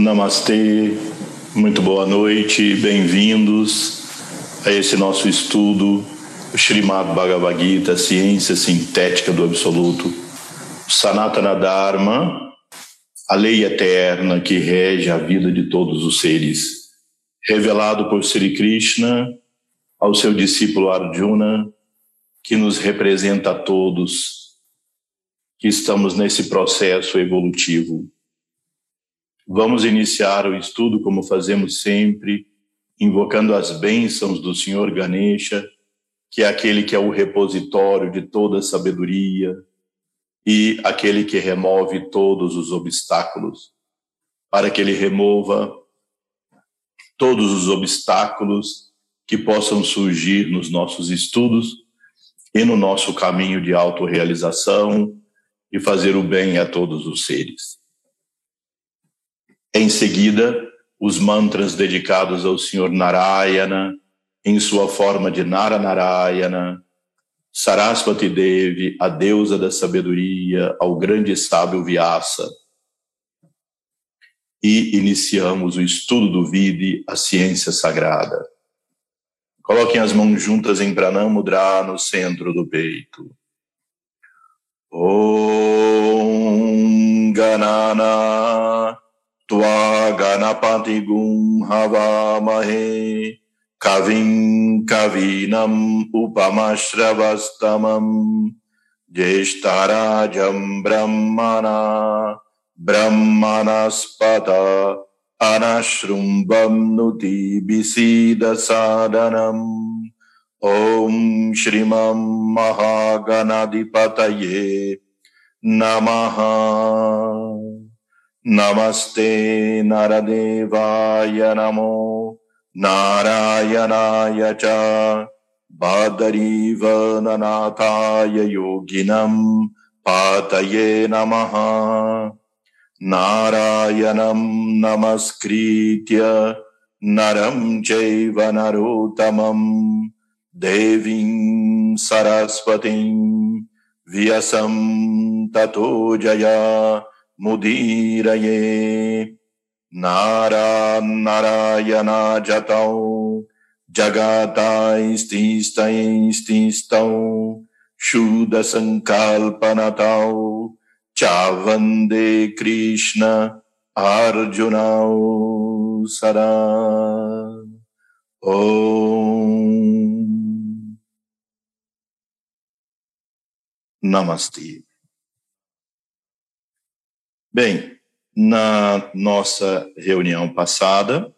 Namastê, muito boa noite, bem-vindos a esse nosso estudo, Srimad Bhagavad Gita, Ciência Sintética do Absoluto, Sanatana Dharma, a lei eterna que rege a vida de todos os seres, revelado por Sri Krishna ao seu discípulo Arjuna, que nos representa a todos que estamos nesse processo evolutivo Vamos iniciar o estudo como fazemos sempre, invocando as bênçãos do Senhor Ganesha, que é aquele que é o repositório de toda sabedoria e aquele que remove todos os obstáculos, para que ele remova todos os obstáculos que possam surgir nos nossos estudos e no nosso caminho de autorrealização e fazer o bem a todos os seres. Em seguida, os mantras dedicados ao Senhor Narayana, em sua forma de Naranarayana, Saraswati Devi, a deusa da sabedoria, ao grande sábio Vyasa. E iniciamos o estudo do Vidi, a ciência sagrada. Coloquem as mãos juntas em Pranamudra no centro do peito. Om Ganana tua Ganapati Gum Havamahe Kavim Kavinam Upamashravastamam Jeshtarajam Brahmana Brahmanaspata Anashrumbam Nuti Bisida Sadanam Om Shrimam Mahaganadipataye Namaha नमस्ते नरदेवाय नमो नारायणाय च बादरीवननाथाय योगिनम् पातये नमः नारायणम् नमस्कृत्य नरम् चैव नरोत्तमम् देवीम् सरस्वतीम् व्यसम् ततो जया मुदीरये। नारान्नारायणाजतौ जगाताैस्तिस्तैस्तिस्तौ शूदसङ्कल्पनतौ च वंदे कृष्ण अर्जुनौ सदा। ॐ। नमस्ते। Bem, na nossa reunião passada,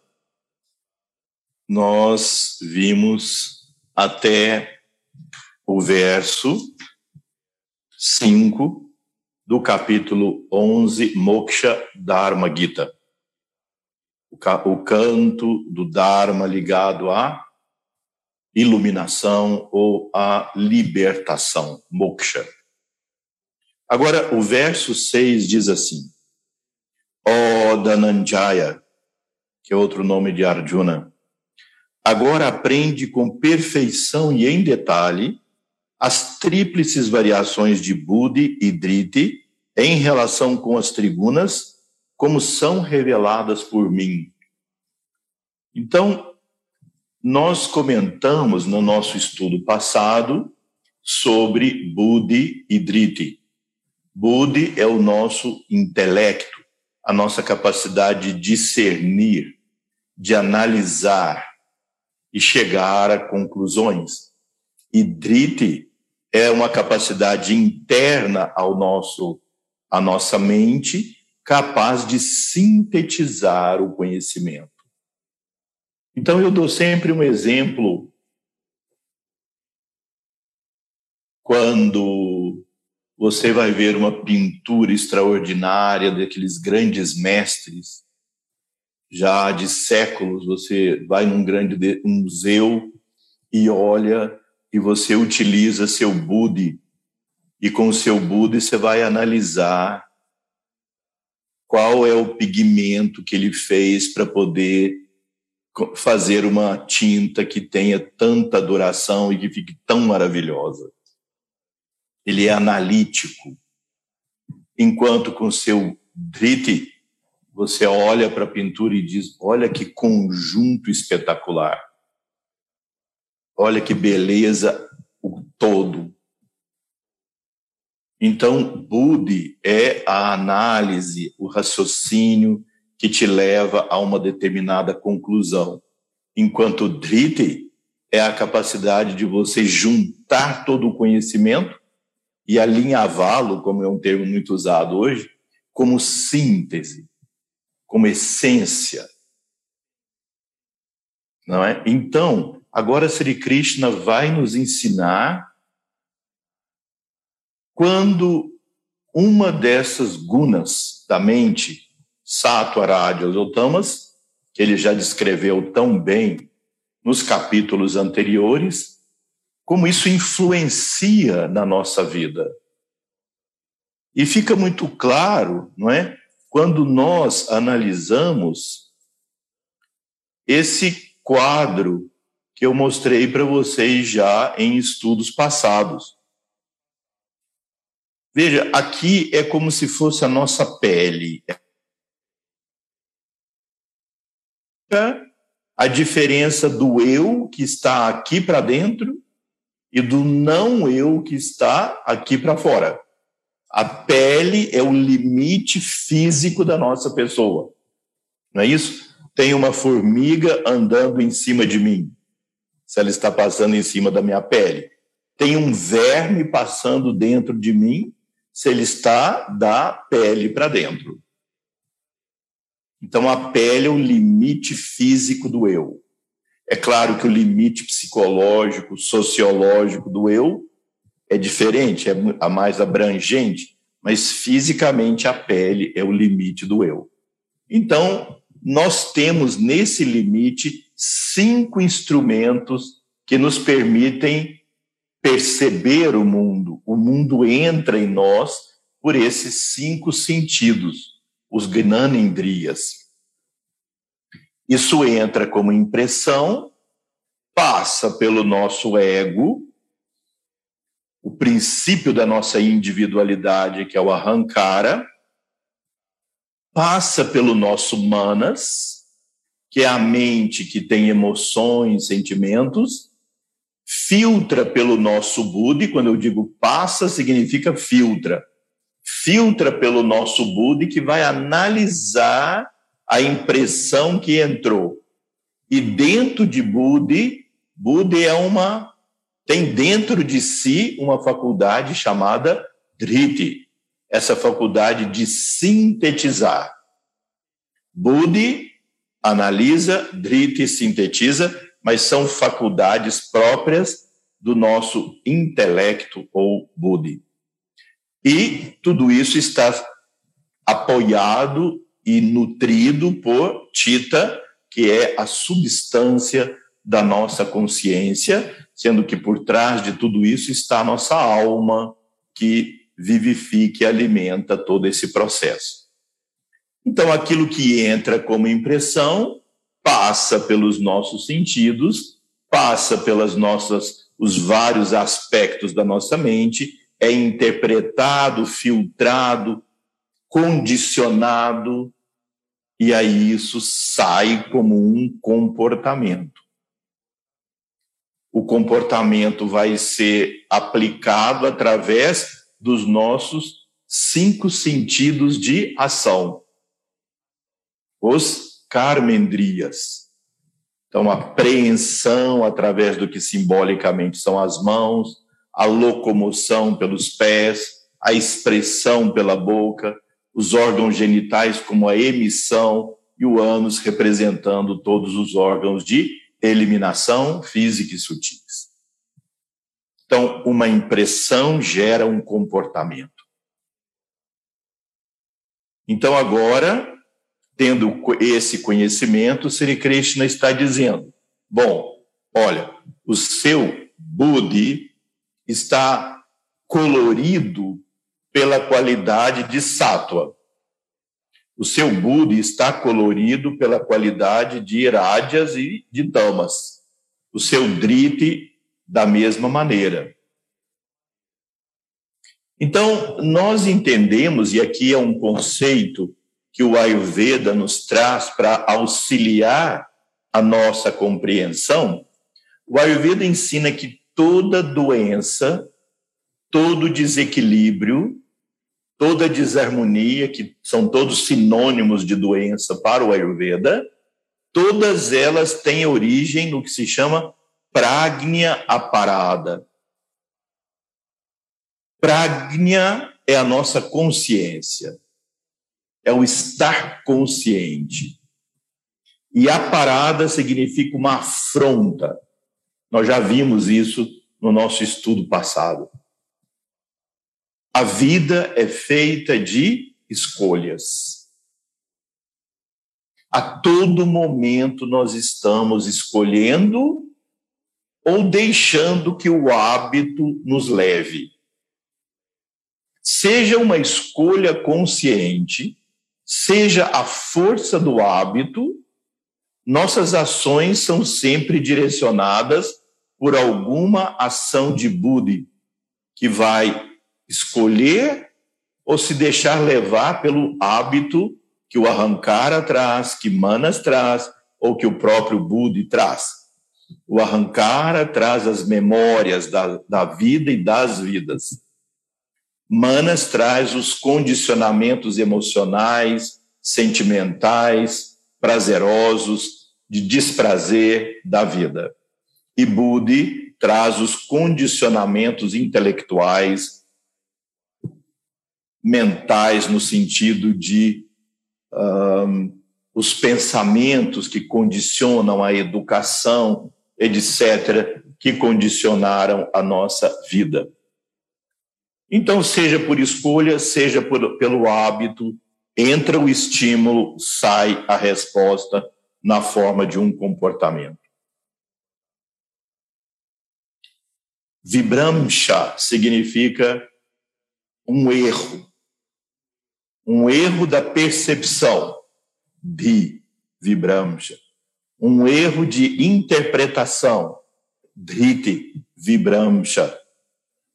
nós vimos até o verso 5 do capítulo 11, Moksha Dharma Gita. O canto do Dharma ligado à iluminação ou à libertação, Moksha. Agora, o verso 6 diz assim: Ó oh, Dananjaya, que é outro nome de Arjuna, agora aprende com perfeição e em detalhe as tríplices variações de Budi e Driti em relação com as tribunas, como são reveladas por mim. Então, nós comentamos no nosso estudo passado sobre Budi e Driti. Budi é o nosso intelecto, a nossa capacidade de discernir, de analisar e chegar a conclusões. E Driti é uma capacidade interna ao nosso à nossa mente, capaz de sintetizar o conhecimento. Então eu dou sempre um exemplo quando você vai ver uma pintura extraordinária daqueles grandes mestres, já de séculos. Você vai num grande museu e olha e você utiliza seu Budi e com o seu Budi você vai analisar qual é o pigmento que ele fez para poder fazer uma tinta que tenha tanta duração e que fique tão maravilhosa ele é analítico, enquanto com seu Driti, você olha para a pintura e diz: olha que conjunto espetacular. Olha que beleza o todo. Então, Budi é a análise, o raciocínio que te leva a uma determinada conclusão, enquanto Driti é a capacidade de você juntar todo o conhecimento e alinhavá-lo, como é um termo muito usado hoje, como síntese, como essência. Não é? Então, agora Sri Krishna vai nos ensinar quando uma dessas gunas da mente, sattva, rajas ou tamas, que ele já descreveu tão bem nos capítulos anteriores, como isso influencia na nossa vida. E fica muito claro, não é? Quando nós analisamos esse quadro que eu mostrei para vocês já em estudos passados. Veja, aqui é como se fosse a nossa pele. A diferença do eu que está aqui para dentro e do não eu que está aqui para fora. A pele é o limite físico da nossa pessoa. Não é isso? Tem uma formiga andando em cima de mim. Se ela está passando em cima da minha pele. Tem um verme passando dentro de mim, se ele está da pele para dentro. Então, a pele é o limite físico do eu. É claro que o limite psicológico, sociológico do eu é diferente, é a mais abrangente, mas fisicamente a pele é o limite do eu. Então, nós temos nesse limite cinco instrumentos que nos permitem perceber o mundo. O mundo entra em nós por esses cinco sentidos, os gnanendrias. Isso entra como impressão, passa pelo nosso ego, o princípio da nossa individualidade, que é o arrancara, passa pelo nosso manas, que é a mente que tem emoções, sentimentos, filtra pelo nosso Buda, quando eu digo passa, significa filtra. Filtra pelo nosso Buda, que vai analisar a impressão que entrou. E dentro de Budi, Budi é uma tem dentro de si uma faculdade chamada Driti, essa faculdade de sintetizar. Budi analisa, Driti sintetiza, mas são faculdades próprias do nosso intelecto ou Budi. E tudo isso está apoiado e nutrido por Tita, que é a substância da nossa consciência, sendo que por trás de tudo isso está a nossa alma, que vivifica e alimenta todo esse processo. Então, aquilo que entra como impressão passa pelos nossos sentidos, passa pelas nossas os vários aspectos da nossa mente, é interpretado, filtrado, condicionado, e aí isso sai como um comportamento. O comportamento vai ser aplicado através dos nossos cinco sentidos de ação. Os carmendrias. Então, a preensão através do que simbolicamente são as mãos, a locomoção pelos pés, a expressão pela boca, os órgãos genitais como a emissão e o ânus representando todos os órgãos de eliminação física e sutis. Então, uma impressão gera um comportamento. Então, agora, tendo esse conhecimento, Sri Krishna está dizendo: bom, olha, o seu Budi está colorido pela qualidade de sátua. O seu Buda está colorido pela qualidade de irádias e de damas. O seu Driti, da mesma maneira. Então, nós entendemos, e aqui é um conceito que o Ayurveda nos traz para auxiliar a nossa compreensão, o Ayurveda ensina que toda doença, todo desequilíbrio, toda desarmonia, que são todos sinônimos de doença para o Ayurveda, todas elas têm origem no que se chama pragnia aparada. Pragnia é a nossa consciência, é o estar consciente. E a parada significa uma afronta. Nós já vimos isso no nosso estudo passado. A vida é feita de escolhas. A todo momento nós estamos escolhendo ou deixando que o hábito nos leve. Seja uma escolha consciente, seja a força do hábito, nossas ações são sempre direcionadas por alguma ação de Buddha, que vai escolher ou se deixar levar pelo hábito que o Arrancara traz, que Manas traz, ou que o próprio Buda traz. O Arrancara traz as memórias da, da vida e das vidas. Manas traz os condicionamentos emocionais, sentimentais, prazerosos, de desprazer da vida. E Budi traz os condicionamentos intelectuais, mentais, no sentido de um, os pensamentos que condicionam a educação, etc., que condicionaram a nossa vida. Então, seja por escolha, seja por, pelo hábito, entra o estímulo, sai a resposta na forma de um comportamento. Vibramsha significa um erro, um erro da percepção, de Vibramsha, um erro de interpretação, Dhriti Vibramsha,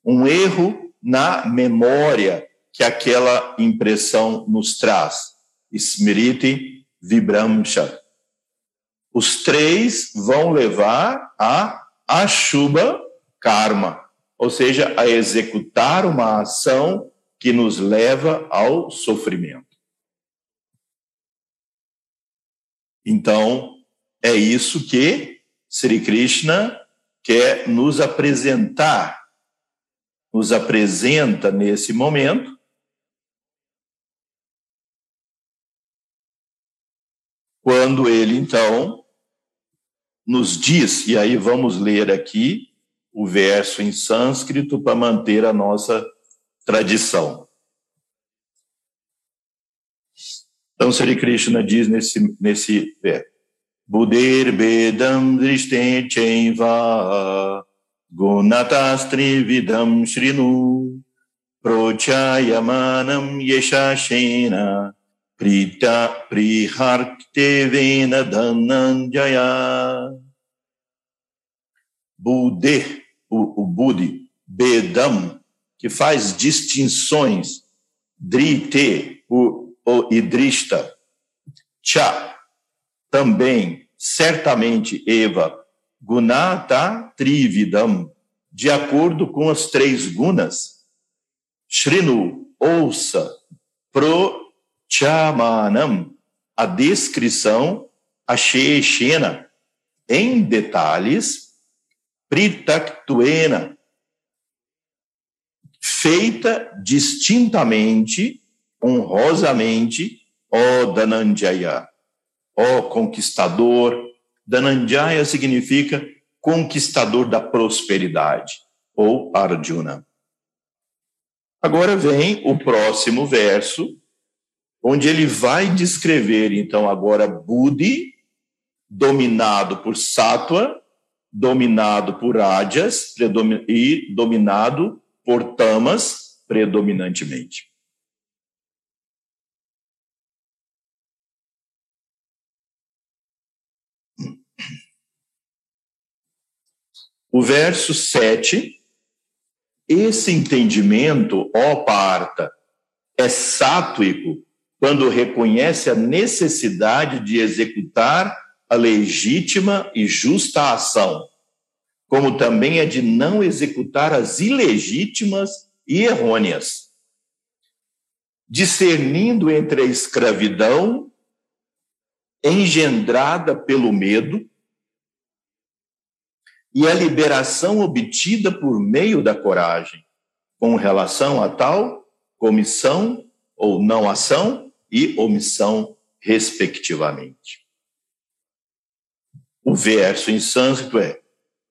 um erro na memória que aquela impressão nos traz, Smriti Vibramsha. Os três vão levar a Ashubha Karma, ou seja, a executar uma ação que nos leva ao sofrimento. Então, é isso que Sri Krishna quer nos apresentar, nos apresenta nesse momento. Quando ele, então, nos diz, e aí vamos ler aqui o verso em sânscrito para manter a nossa tradição. Então, Sri Krishna diz nesse, nesse verso, Budir Bedam Drishte Chaiva Gunatastri Vidam Shrinu Prochayamanam Yeshashena Prita Priharktevena Dhananjaya Budir, o, o Budi, Bedam, que faz distinções, Drite, o, o Idrista, Cha, também, certamente, Eva, Gunata Trividam, de acordo com as três gunas, Shrinu, ouça, Pro Chamanam, a descrição, a Sheshena, em detalhes, Pritaktuena, feita distintamente, honrosamente, ó Dananjaya, ó conquistador. Dananjaya significa conquistador da prosperidade, ou Arjuna. Agora vem o próximo verso, onde ele vai descrever, então, agora Budi, dominado por Sattva, dominado por Rajas e dominado por Tamas predominantemente. O verso 7, esse entendimento, ó parta, é sátuico quando reconhece a necessidade de executar a legítima e justa ação, como também a de não executar as ilegítimas e errôneas, discernindo entre a escravidão engendrada pelo medo e a liberação obtida por meio da coragem, com relação a tal comissão ou não ação e omissão, respectivamente. O verso em sânscrito é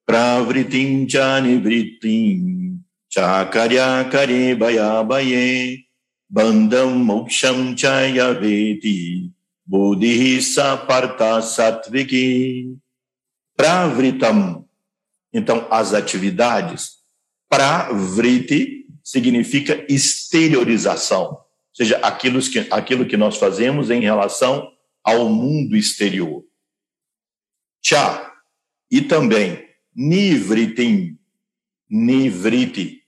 Pravritim chanivritim chakarya kare baye bandam moksham chayaveti buddhi saparta satviki pravritam. Então as atividades. Pravriti significa exteriorização. Ou seja aquilo que aquilo que nós fazemos em relação ao mundo exterior. Cha e também nivritim, nivriti,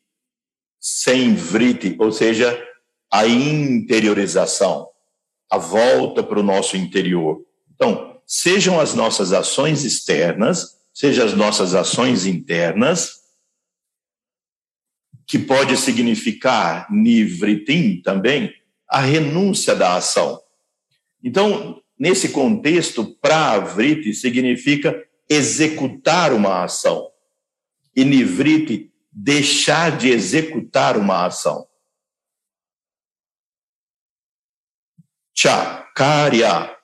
sem vriti, ou seja, a interiorização, a volta para o nosso interior. Então, sejam as nossas ações externas, sejam as nossas ações internas, que pode significar nivritim também, a renúncia da ação. Então, Nesse contexto, pravriti significa executar uma ação. E nivriti, deixar de executar uma ação. Cha, karya,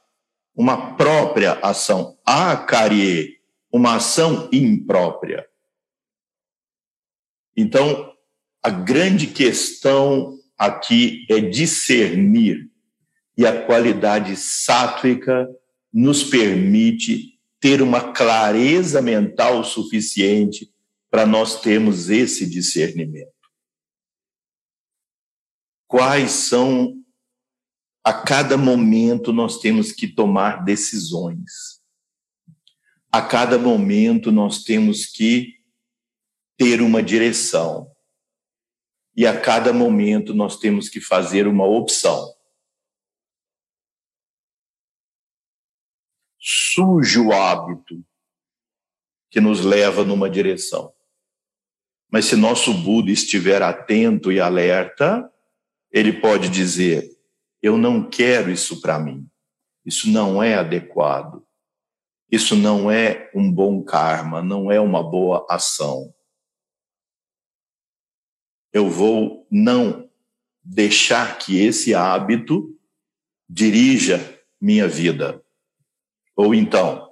uma própria ação. Akarye, uma ação imprópria. Então, a grande questão aqui é discernir e a qualidade sátvica nos permite ter uma clareza mental suficiente para nós termos esse discernimento. Quais são a cada momento nós temos que tomar decisões. A cada momento nós temos que ter uma direção. E a cada momento nós temos que fazer uma opção. Surge o hábito que nos leva numa direção. Mas se nosso Buda estiver atento e alerta, ele pode dizer: Eu não quero isso para mim. Isso não é adequado. Isso não é um bom karma, não é uma boa ação. Eu vou não deixar que esse hábito dirija minha vida. Ou então,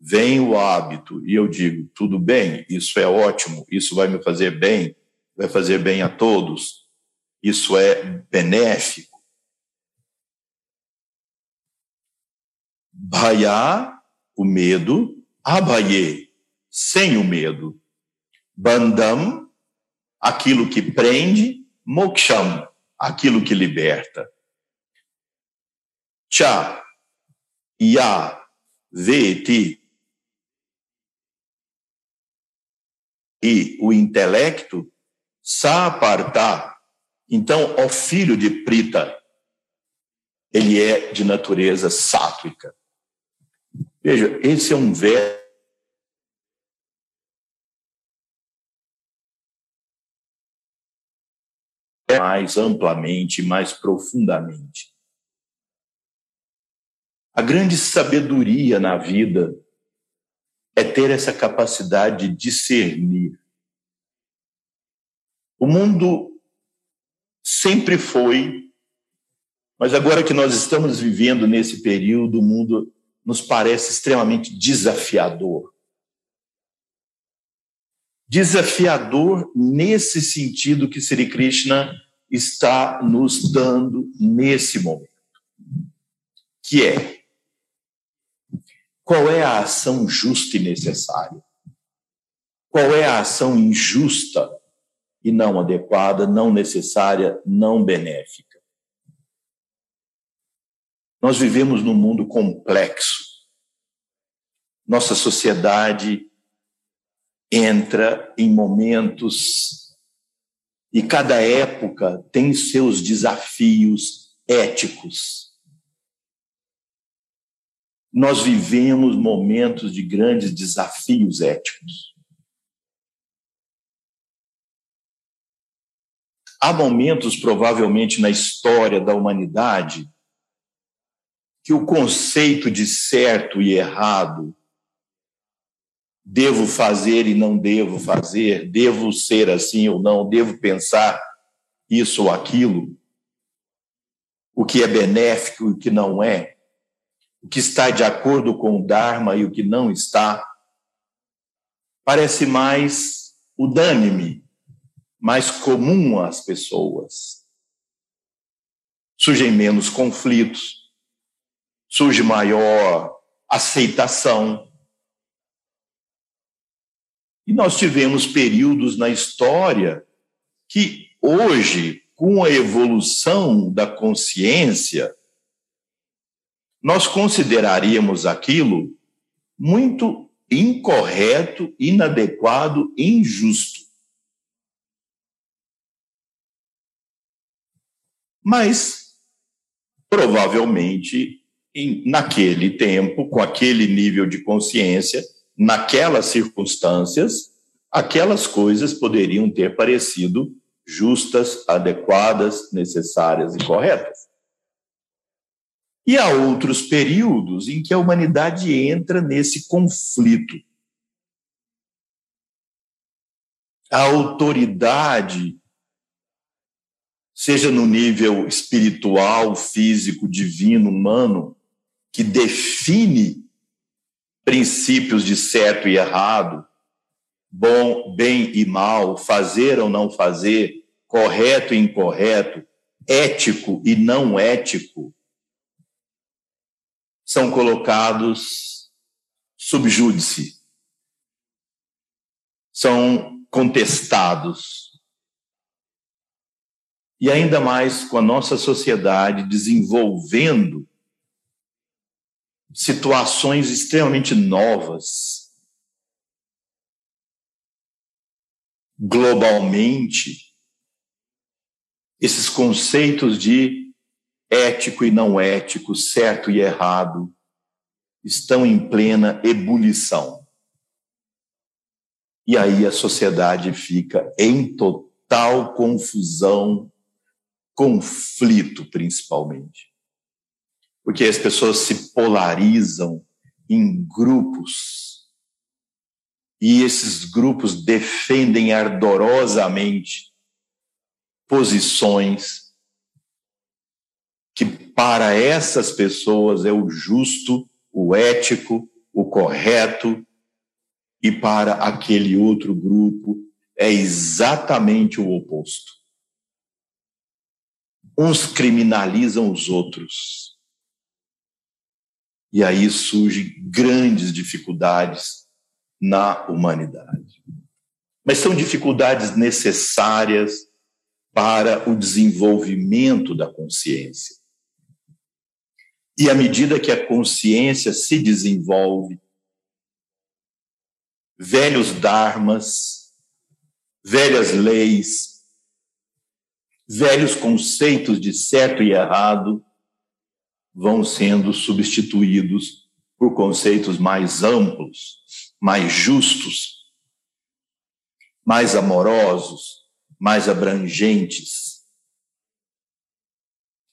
vem o hábito e eu digo, tudo bem, isso é ótimo, isso vai me fazer bem, vai fazer bem a todos, isso é benéfico. Bhaya, o medo, abaye, sem o medo. Bandam, aquilo que prende, moksham, aquilo que liberta. Cha, Ya Veti e o intelecto Saparta. Então, o filho de Prita, ele é de natureza sátrica. Veja, esse é um verso mais amplamente, mais profundamente. A grande sabedoria na vida é ter essa capacidade de discernir. O mundo sempre foi, mas agora que nós estamos vivendo nesse período, o mundo nos parece extremamente desafiador. Desafiador nesse sentido que Sri Krishna está nos dando nesse momento, que é qual é a ação justa e necessária? Qual é a ação injusta e não adequada, não necessária, não benéfica? Nós vivemos num mundo complexo. Nossa sociedade entra em momentos e cada época tem seus desafios, éticos. Nós vivemos momentos de grandes desafios éticos. Há momentos, provavelmente, na história da humanidade, que o conceito de certo e errado, devo fazer e não devo fazer, devo ser assim ou não, devo pensar isso ou aquilo, o que é benéfico e o que não é, o que está de acordo com o Dharma e o que não está, parece mais unânime mais comum às pessoas. Surgem menos conflitos, surge maior aceitação. E nós tivemos períodos na história que hoje, com a evolução da consciência, nós consideraríamos aquilo muito incorreto, inadequado, injusto. Mas, provavelmente, naquele tempo, com aquele nível de consciência, naquelas circunstâncias, aquelas coisas poderiam ter parecido justas, adequadas, necessárias e corretas. E há outros períodos em que a humanidade entra nesse conflito. A autoridade seja no nível espiritual, físico, divino, humano, que define princípios de certo e errado, bom, bem e mal, fazer ou não fazer, correto e incorreto, ético e não ético, são colocados subjúdice, são contestados, e ainda mais com a nossa sociedade desenvolvendo situações extremamente novas, globalmente, esses conceitos de ético e não ético, certo e errado, estão em plena ebulição. E aí a sociedade fica em total confusão conflito, principalmente. Porque as pessoas se polarizam em grupos e esses grupos defendem ardorosamente posições para essas pessoas é o justo, o ético, o correto, e para aquele outro grupo é exatamente o oposto. Uns criminalizam os outros. E aí surgem grandes dificuldades na humanidade. Mas são dificuldades necessárias para o desenvolvimento da consciência. E à medida que a consciência se desenvolve, velhos dharmas, velhas leis, velhos conceitos de certo e errado vão sendo substituídos por conceitos mais amplos, mais justos, mais amorosos, mais abrangentes.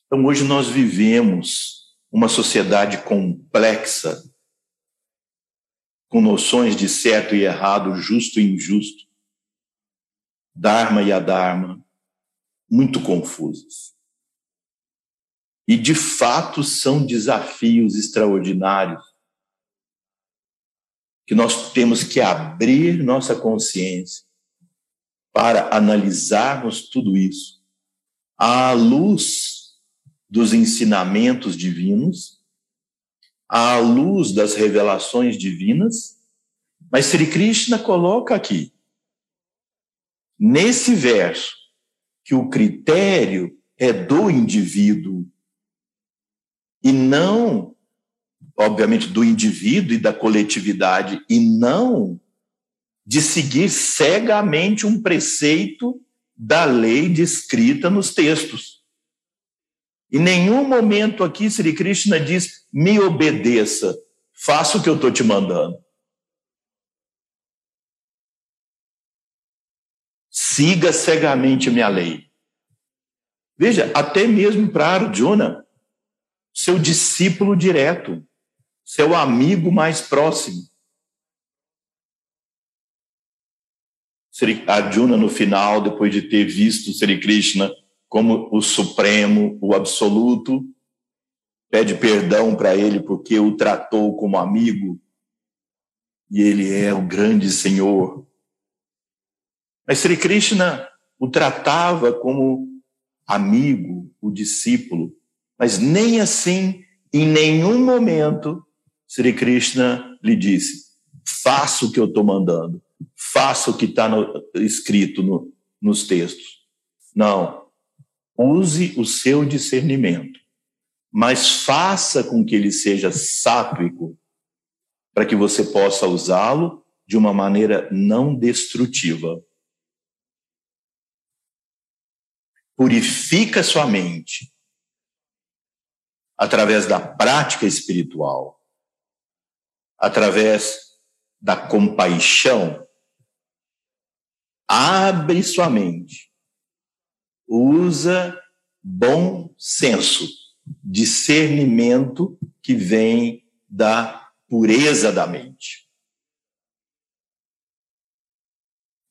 Então, hoje nós vivemos uma sociedade complexa, com noções de certo e errado, justo e injusto, Dharma e Adharma, muito confusas. E, de fato, são desafios extraordinários que nós temos que abrir nossa consciência para analisarmos tudo isso à luz dos ensinamentos divinos, à luz das revelações divinas. Mas Sri Krishna coloca aqui, nesse verso, que o critério é do indivíduo e não, obviamente, do indivíduo e da coletividade, e não de seguir cegamente um preceito da lei descrita nos textos. Em nenhum momento aqui Sri Krishna diz: me obedeça, faça o que eu estou te mandando. Siga cegamente minha lei. Veja, até mesmo para Arjuna, seu discípulo direto, seu amigo mais próximo. Sri Arjuna, no final, depois de ter visto Sri Krishna como o Supremo, o Absoluto, pede perdão para ele porque o tratou como amigo e ele é o grande Senhor. Mas Sri Krishna o tratava como amigo, o discípulo, mas nem assim, em nenhum momento, Sri Krishna lhe disse: faça o que eu estou mandando faça o que está escrito no, nos textos. Não. Use o seu discernimento, mas faça com que ele seja sátrico, para que você possa usá-lo de uma maneira não destrutiva. Purifica sua mente através da prática espiritual, através da compaixão abre sua mente, usa bom senso, discernimento que vem da pureza da mente.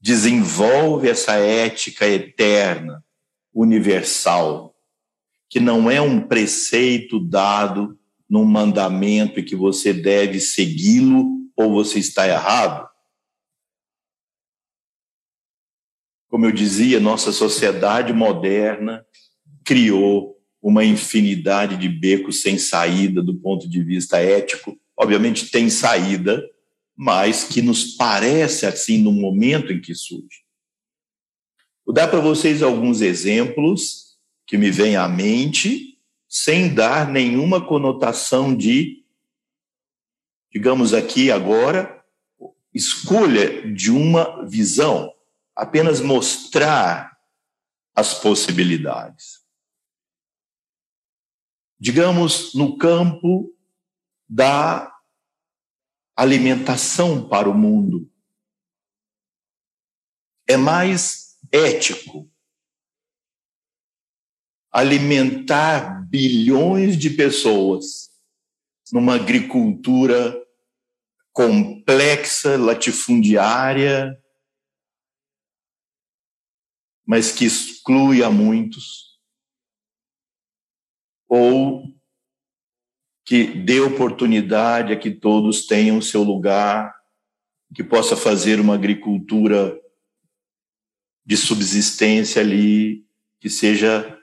Desenvolve essa ética eterna, universal, que não é um preceito dado num mandamento e que você deve segui-lo ou você está errado Como eu dizia, nossa sociedade moderna criou uma infinidade de becos sem saída do ponto de vista ético. Obviamente tem saída, mas que nos parece assim no momento em que surge. Vou dar para vocês alguns exemplos que me vêm à mente, sem dar nenhuma conotação de, digamos aqui agora, escolha de uma visão apenas mostrar as possibilidades. Digamos, no campo da alimentação para o mundo. É mais ético alimentar bilhões de pessoas numa agricultura complexa, latifundiária, mas que exclui a muitos, ou que dê oportunidade a que todos tenham seu lugar, que possa fazer uma agricultura de subsistência ali, que seja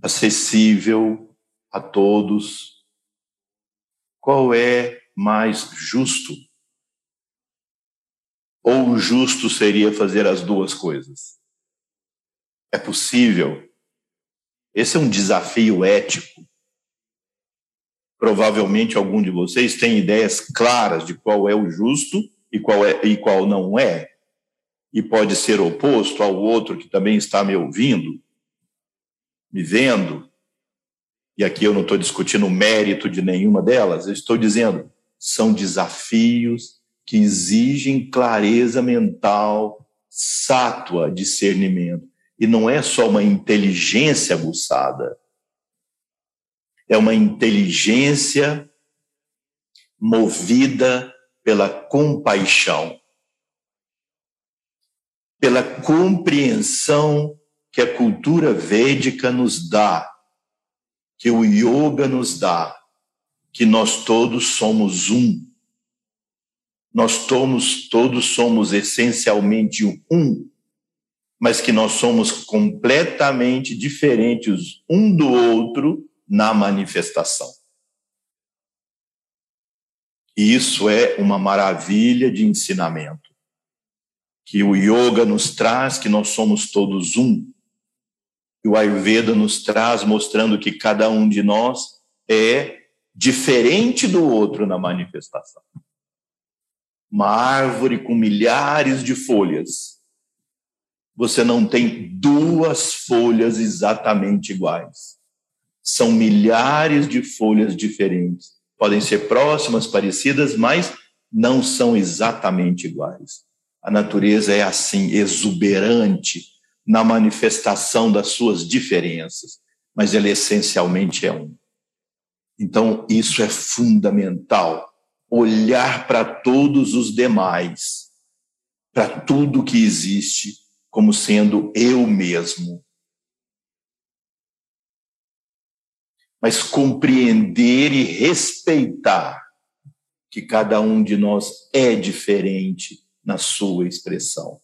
acessível a todos. Qual é mais justo? Ou justo seria fazer as duas coisas? É possível. Esse é um desafio ético. Provavelmente algum de vocês tem ideias claras de qual é o justo e qual é e qual não é. E pode ser oposto ao outro que também está me ouvindo, me vendo. E aqui eu não estou discutindo o mérito de nenhuma delas, eu estou dizendo, são desafios que exigem clareza mental, sátua, discernimento. E não é só uma inteligência aguçada, é uma inteligência movida pela compaixão, pela compreensão que a cultura védica nos dá, que o yoga nos dá, que nós todos somos um. Nós todos, todos somos essencialmente um mas que nós somos completamente diferentes um do outro na manifestação. E isso é uma maravilha de ensinamento que o yoga nos traz, que nós somos todos um. E o Ayurveda nos traz, mostrando que cada um de nós é diferente do outro na manifestação. Uma árvore com milhares de folhas você não tem duas folhas exatamente iguais. são milhares de folhas diferentes. Podem ser próximas, parecidas, mas não são exatamente iguais. A natureza é assim, exuberante na manifestação das suas diferenças, mas ela essencialmente é um. Então, isso é fundamental. Olhar para todos os demais, para tudo que existe, como sendo eu mesmo. Mas compreender e respeitar que cada um de nós é diferente na sua expressão.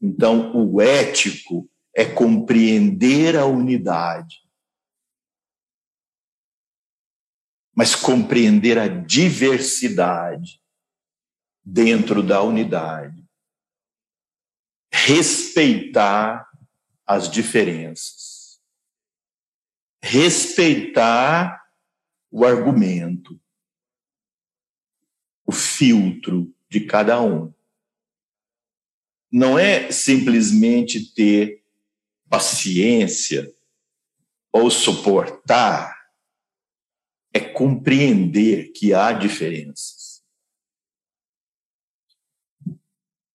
Então, o ético é compreender a unidade, mas compreender a diversidade dentro da unidade, respeitar as diferenças, respeitar o argumento, o filtro de cada um. Não é simplesmente ter paciência ou suportar, é compreender que há diferenças.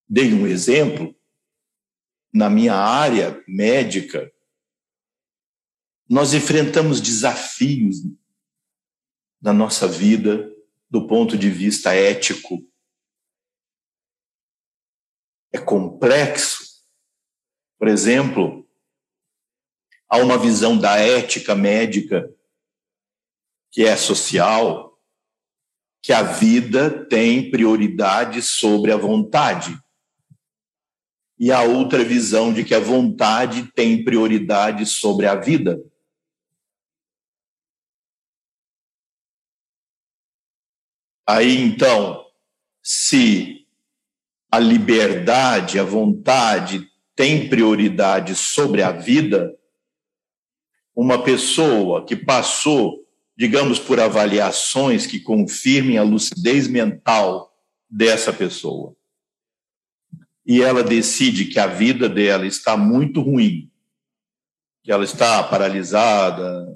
Dei um exemplo. Na minha área médica, nós enfrentamos desafios na nossa vida do ponto de vista ético. É complexo. Por exemplo, há uma visão da ética médica que é social, que a vida tem prioridade sobre a vontade. E a outra visão de que a vontade tem prioridade sobre a vida. Aí então, se a liberdade, a vontade tem prioridade sobre a vida, uma pessoa que passou, digamos, por avaliações que confirmem a lucidez mental dessa pessoa, e ela decide que a vida dela está muito ruim, que ela está paralisada,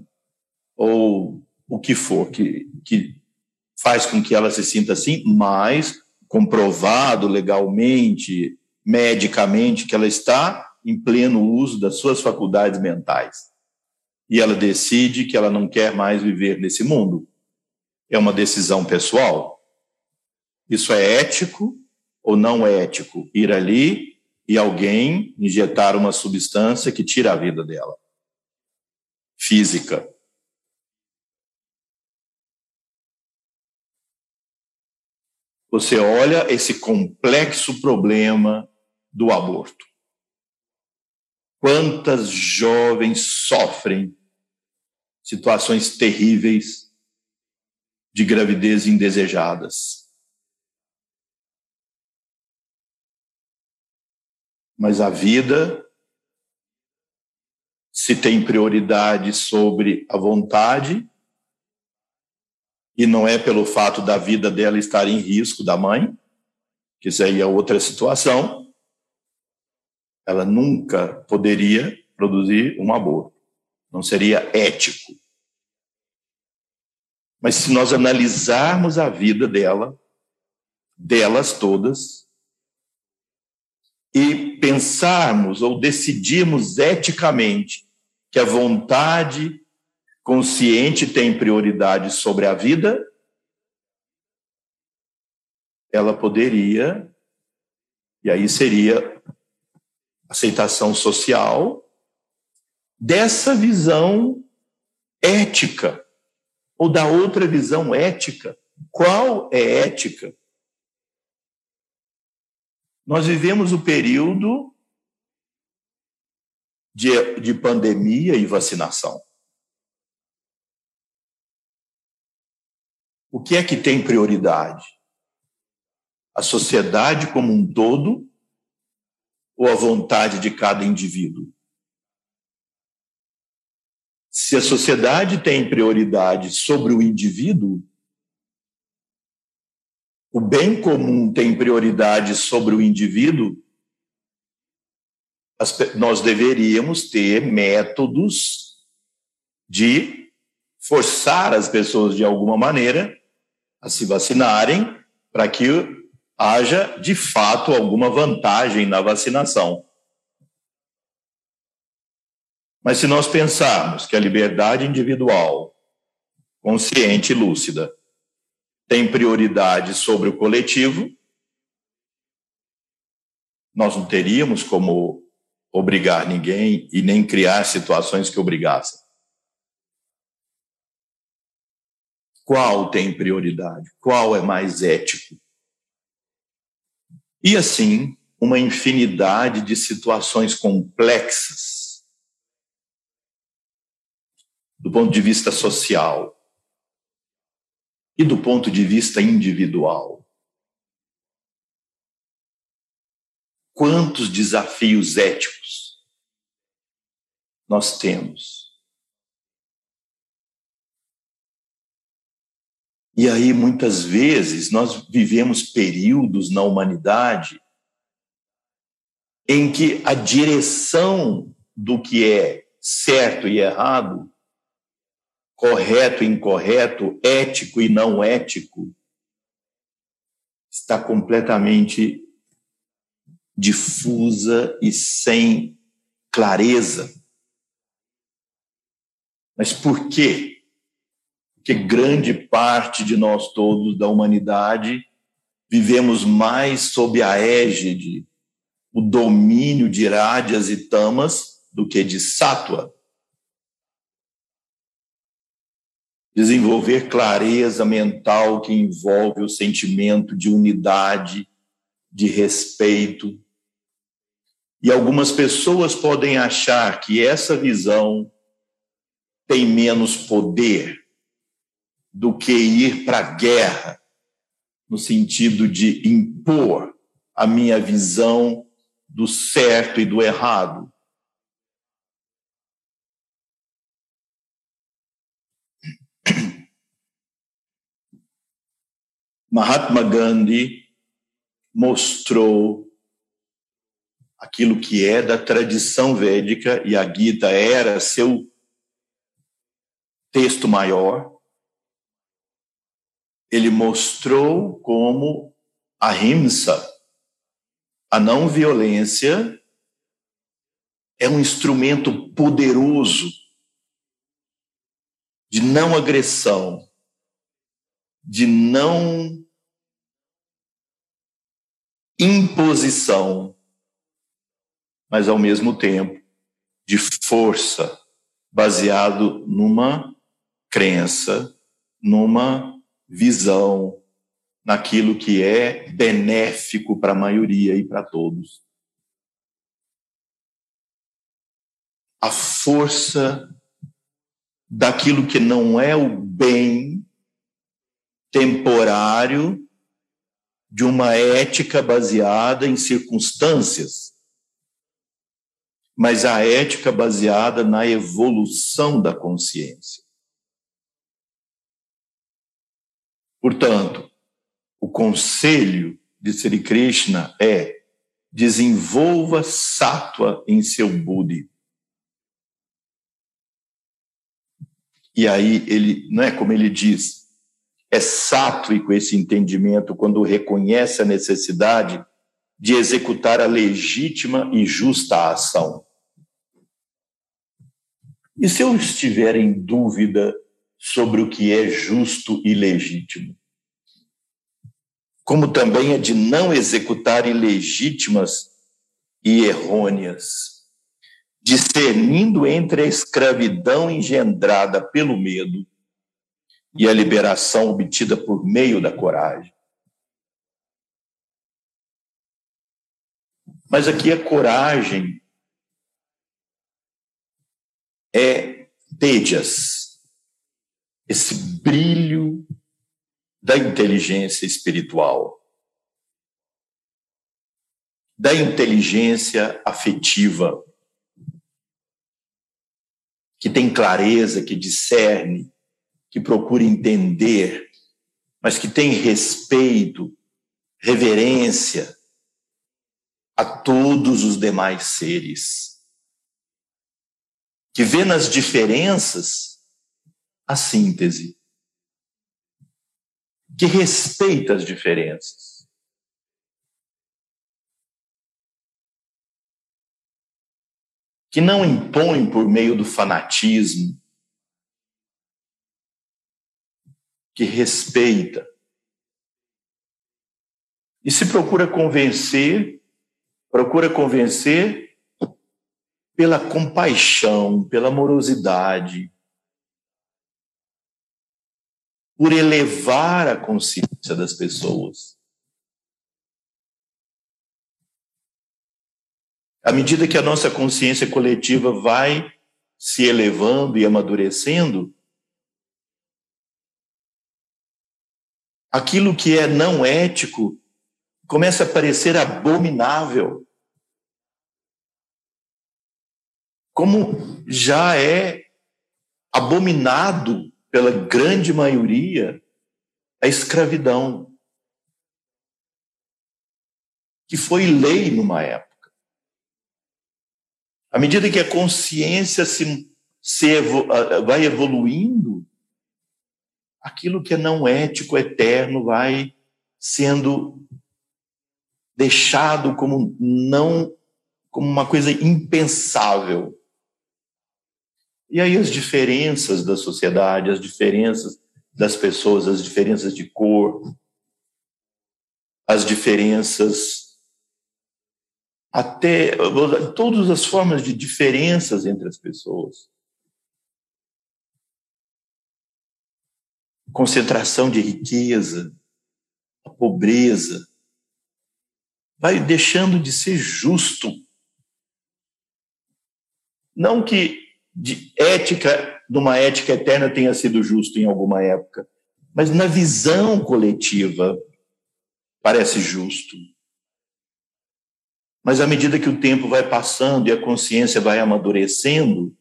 ou o que for, que, que faz com que ela se sinta assim, mas comprovado legalmente, medicamente, que ela está em pleno uso das suas faculdades mentais. E ela decide que ela não quer mais viver nesse mundo. É uma decisão pessoal. Isso é ético ou não é ético? Ir ali e alguém injetar uma substância que tira a vida dela. Física. você olha esse complexo problema do aborto. Quantas jovens sofrem situações terríveis de gravidez indesejadas. Mas a vida, se tem prioridade sobre a vontade, e não é pelo fato da vida dela estar em risco da mãe, que isso aí é outra situação, ela nunca poderia produzir um aborto. Não seria ético. Mas se nós analisarmos a vida dela, delas todas, e pensarmos ou decidirmos eticamente que a vontade consciente tem prioridade sobre a vida, ela poderia, e aí seria aceitação social dessa visão ética, ou da outra visão ética. Qual é ética? Nós vivemos o período de, de pandemia e vacinação. O que é que tem prioridade? A sociedade como um todo ou a vontade de cada indivíduo? Se a sociedade tem prioridade sobre o indivíduo, o bem comum tem prioridade sobre o indivíduo, nós deveríamos ter métodos de forçar as pessoas de alguma maneira a se vacinarem para que haja de fato alguma vantagem na vacinação. Mas se nós pensarmos que a liberdade individual, consciente e lúcida, tem prioridade sobre o coletivo, nós não teríamos como obrigar ninguém e nem criar situações que obrigassem. Qual tem prioridade? Qual é mais ético? E assim, uma infinidade de situações complexas do ponto de vista social e do ponto de vista individual. Quantos desafios éticos nós temos? E aí, muitas vezes, nós vivemos períodos na humanidade em que a direção do que é certo e errado, correto e incorreto, ético e não ético, está completamente difusa e sem clareza. Mas por quê? que grande parte de nós todos da humanidade vivemos mais sob a égide, o domínio de Rádias e Tamas do que de Sátua. Desenvolver clareza mental que envolve o sentimento de unidade, de respeito. E algumas pessoas podem achar que essa visão tem menos poder, do que ir para a guerra, no sentido de impor a minha visão do certo e do errado. Mahatma Gandhi mostrou aquilo que é da tradição védica e a Gita era seu texto maior. Ele mostrou como a rimsa, a não violência, é um instrumento poderoso de não agressão, de não imposição, mas ao mesmo tempo de força, baseado numa crença, numa visão naquilo que é benéfico para a maioria e para todos. A força daquilo que não é o bem temporário de uma ética baseada em circunstâncias, mas a ética baseada na evolução da consciência. Portanto, o conselho de Sri Krishna é desenvolva sátua em seu Buddhi. E aí ele, não é como ele diz, é sátrico esse entendimento quando reconhece a necessidade de executar a legítima e justa ação. E se eu estiver em dúvida sobre o que é justo e legítimo. Como também é de não executar ilegítimas e errôneas, discernindo entre a escravidão engendrada pelo medo e a liberação obtida por meio da coragem. Mas aqui a coragem é tejas, esse brilho da inteligência espiritual, da inteligência afetiva, que tem clareza, que discerne, que procura entender, mas que tem respeito, reverência a todos os demais seres, que vê nas diferenças a síntese, que respeita as diferenças. Que não impõe por meio do fanatismo, que respeita. E se procura convencer, procura convencer pela compaixão, pela amorosidade, por elevar a consciência das pessoas. À medida que a nossa consciência coletiva vai se elevando e amadurecendo, aquilo que é não ético começa a parecer abominável. Como já é abominado pela grande maioria a escravidão, que foi lei numa época. À medida que a consciência se, se vai evoluindo, aquilo que é não ético, eterno, vai sendo deixado como não como uma coisa impensável. E aí as diferenças da sociedade, as diferenças das pessoas, as diferenças de cor, as diferenças até todas as formas de diferenças entre as pessoas. Concentração de riqueza, a pobreza, vai deixando de ser justo. Não que de ética, numa ética eterna, tenha sido justo em alguma época, mas na visão coletiva parece justo. Mas à medida que o tempo vai passando e a consciência vai amadurecendo,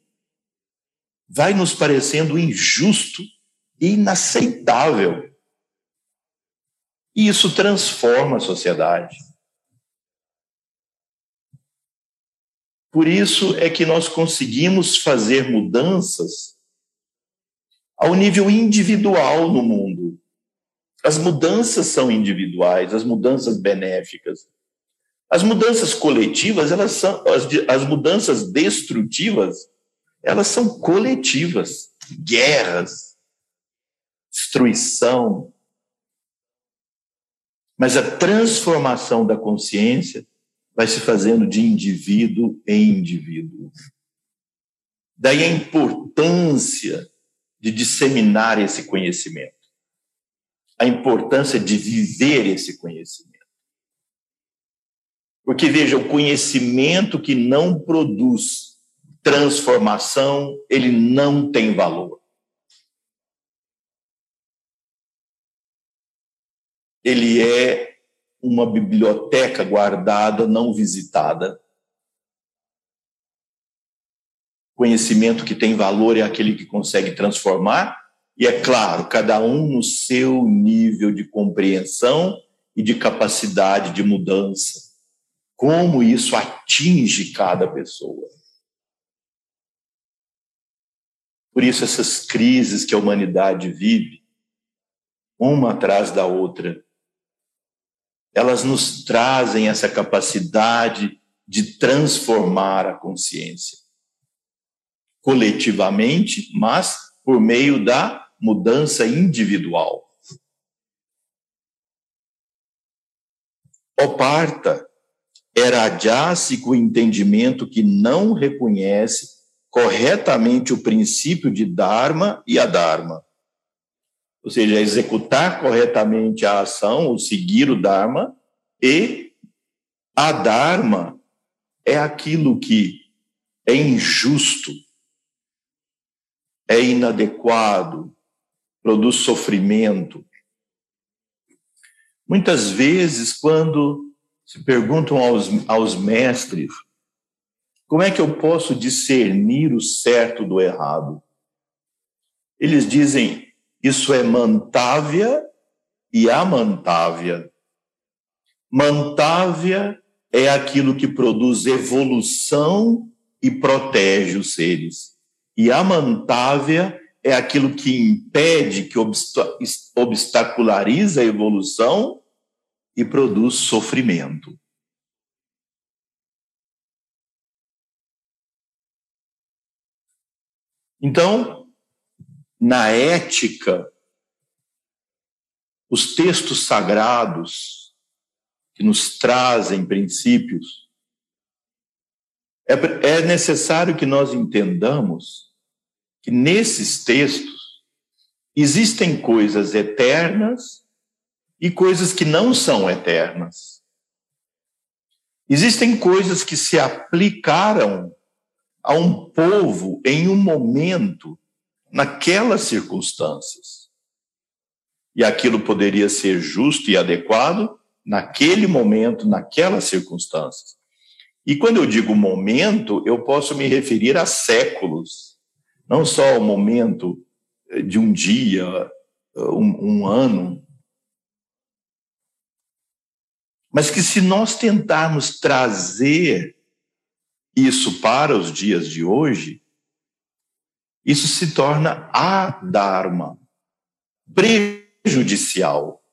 vai nos parecendo injusto inaceitável. E isso transforma a sociedade. Por isso é que nós conseguimos fazer mudanças ao nível individual no mundo. As mudanças são individuais, as mudanças benéficas. As mudanças coletivas, elas são as, as mudanças destrutivas, elas são coletivas. Guerras, destruição. Mas a transformação da consciência vai se fazendo de indivíduo em indivíduo. Daí a importância de disseminar esse conhecimento, a importância de viver esse conhecimento. Porque, veja, o conhecimento que não produz transformação, ele não tem valor. Ele é uma biblioteca guardada, não visitada. Conhecimento que tem valor é aquele que consegue transformar, e é claro, cada um no seu nível de compreensão e de capacidade de mudança. Como isso atinge cada pessoa. Por isso, essas crises que a humanidade vive, uma atrás da outra, elas nos trazem essa capacidade de transformar a consciência coletivamente, mas por meio da mudança individual. Oparta era adjássico o entendimento que não reconhece corretamente o princípio de Dharma e Adharma ou seja, executar corretamente a ação, ou seguir o Dharma, e a Dharma é aquilo que é injusto, é inadequado, produz sofrimento. Muitas vezes, quando se perguntam aos, aos mestres, como é que eu posso discernir o certo do errado? Eles dizem, isso é Mantávia e Amantávia. Mantávia é aquilo que produz evolução e protege os seres. E Amantávia é aquilo que impede, que obstaculariza a evolução e produz sofrimento. Então, na ética, os textos sagrados que nos trazem princípios, é, é necessário que nós entendamos que nesses textos existem coisas eternas e coisas que não são eternas. Existem coisas que se aplicaram a um povo em um momento, naquelas circunstâncias. E aquilo poderia ser justo e adequado naquele momento, naquelas circunstâncias. E quando eu digo momento, eu posso me referir a séculos, não só ao momento de um dia, um, um ano, mas que se nós tentarmos trazer isso para os dias de hoje, isso se torna adharma, prejudicial.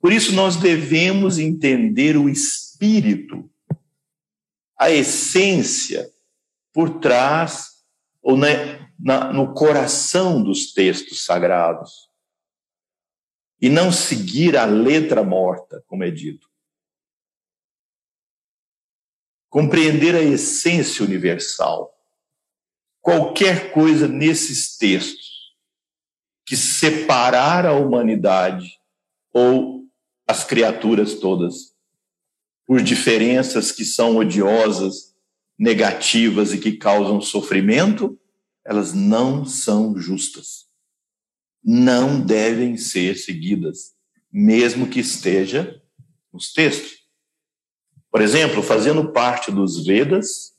Por isso nós devemos entender o espírito, a essência por trás ou na, na, no coração dos textos sagrados e não seguir a letra morta, como é dito. Compreender a essência universal. Qualquer coisa nesses textos que separar a humanidade ou as criaturas todas por diferenças que são odiosas, negativas e que causam sofrimento, elas não são justas não devem ser seguidas, mesmo que esteja nos textos. Por exemplo, fazendo parte dos Vedas,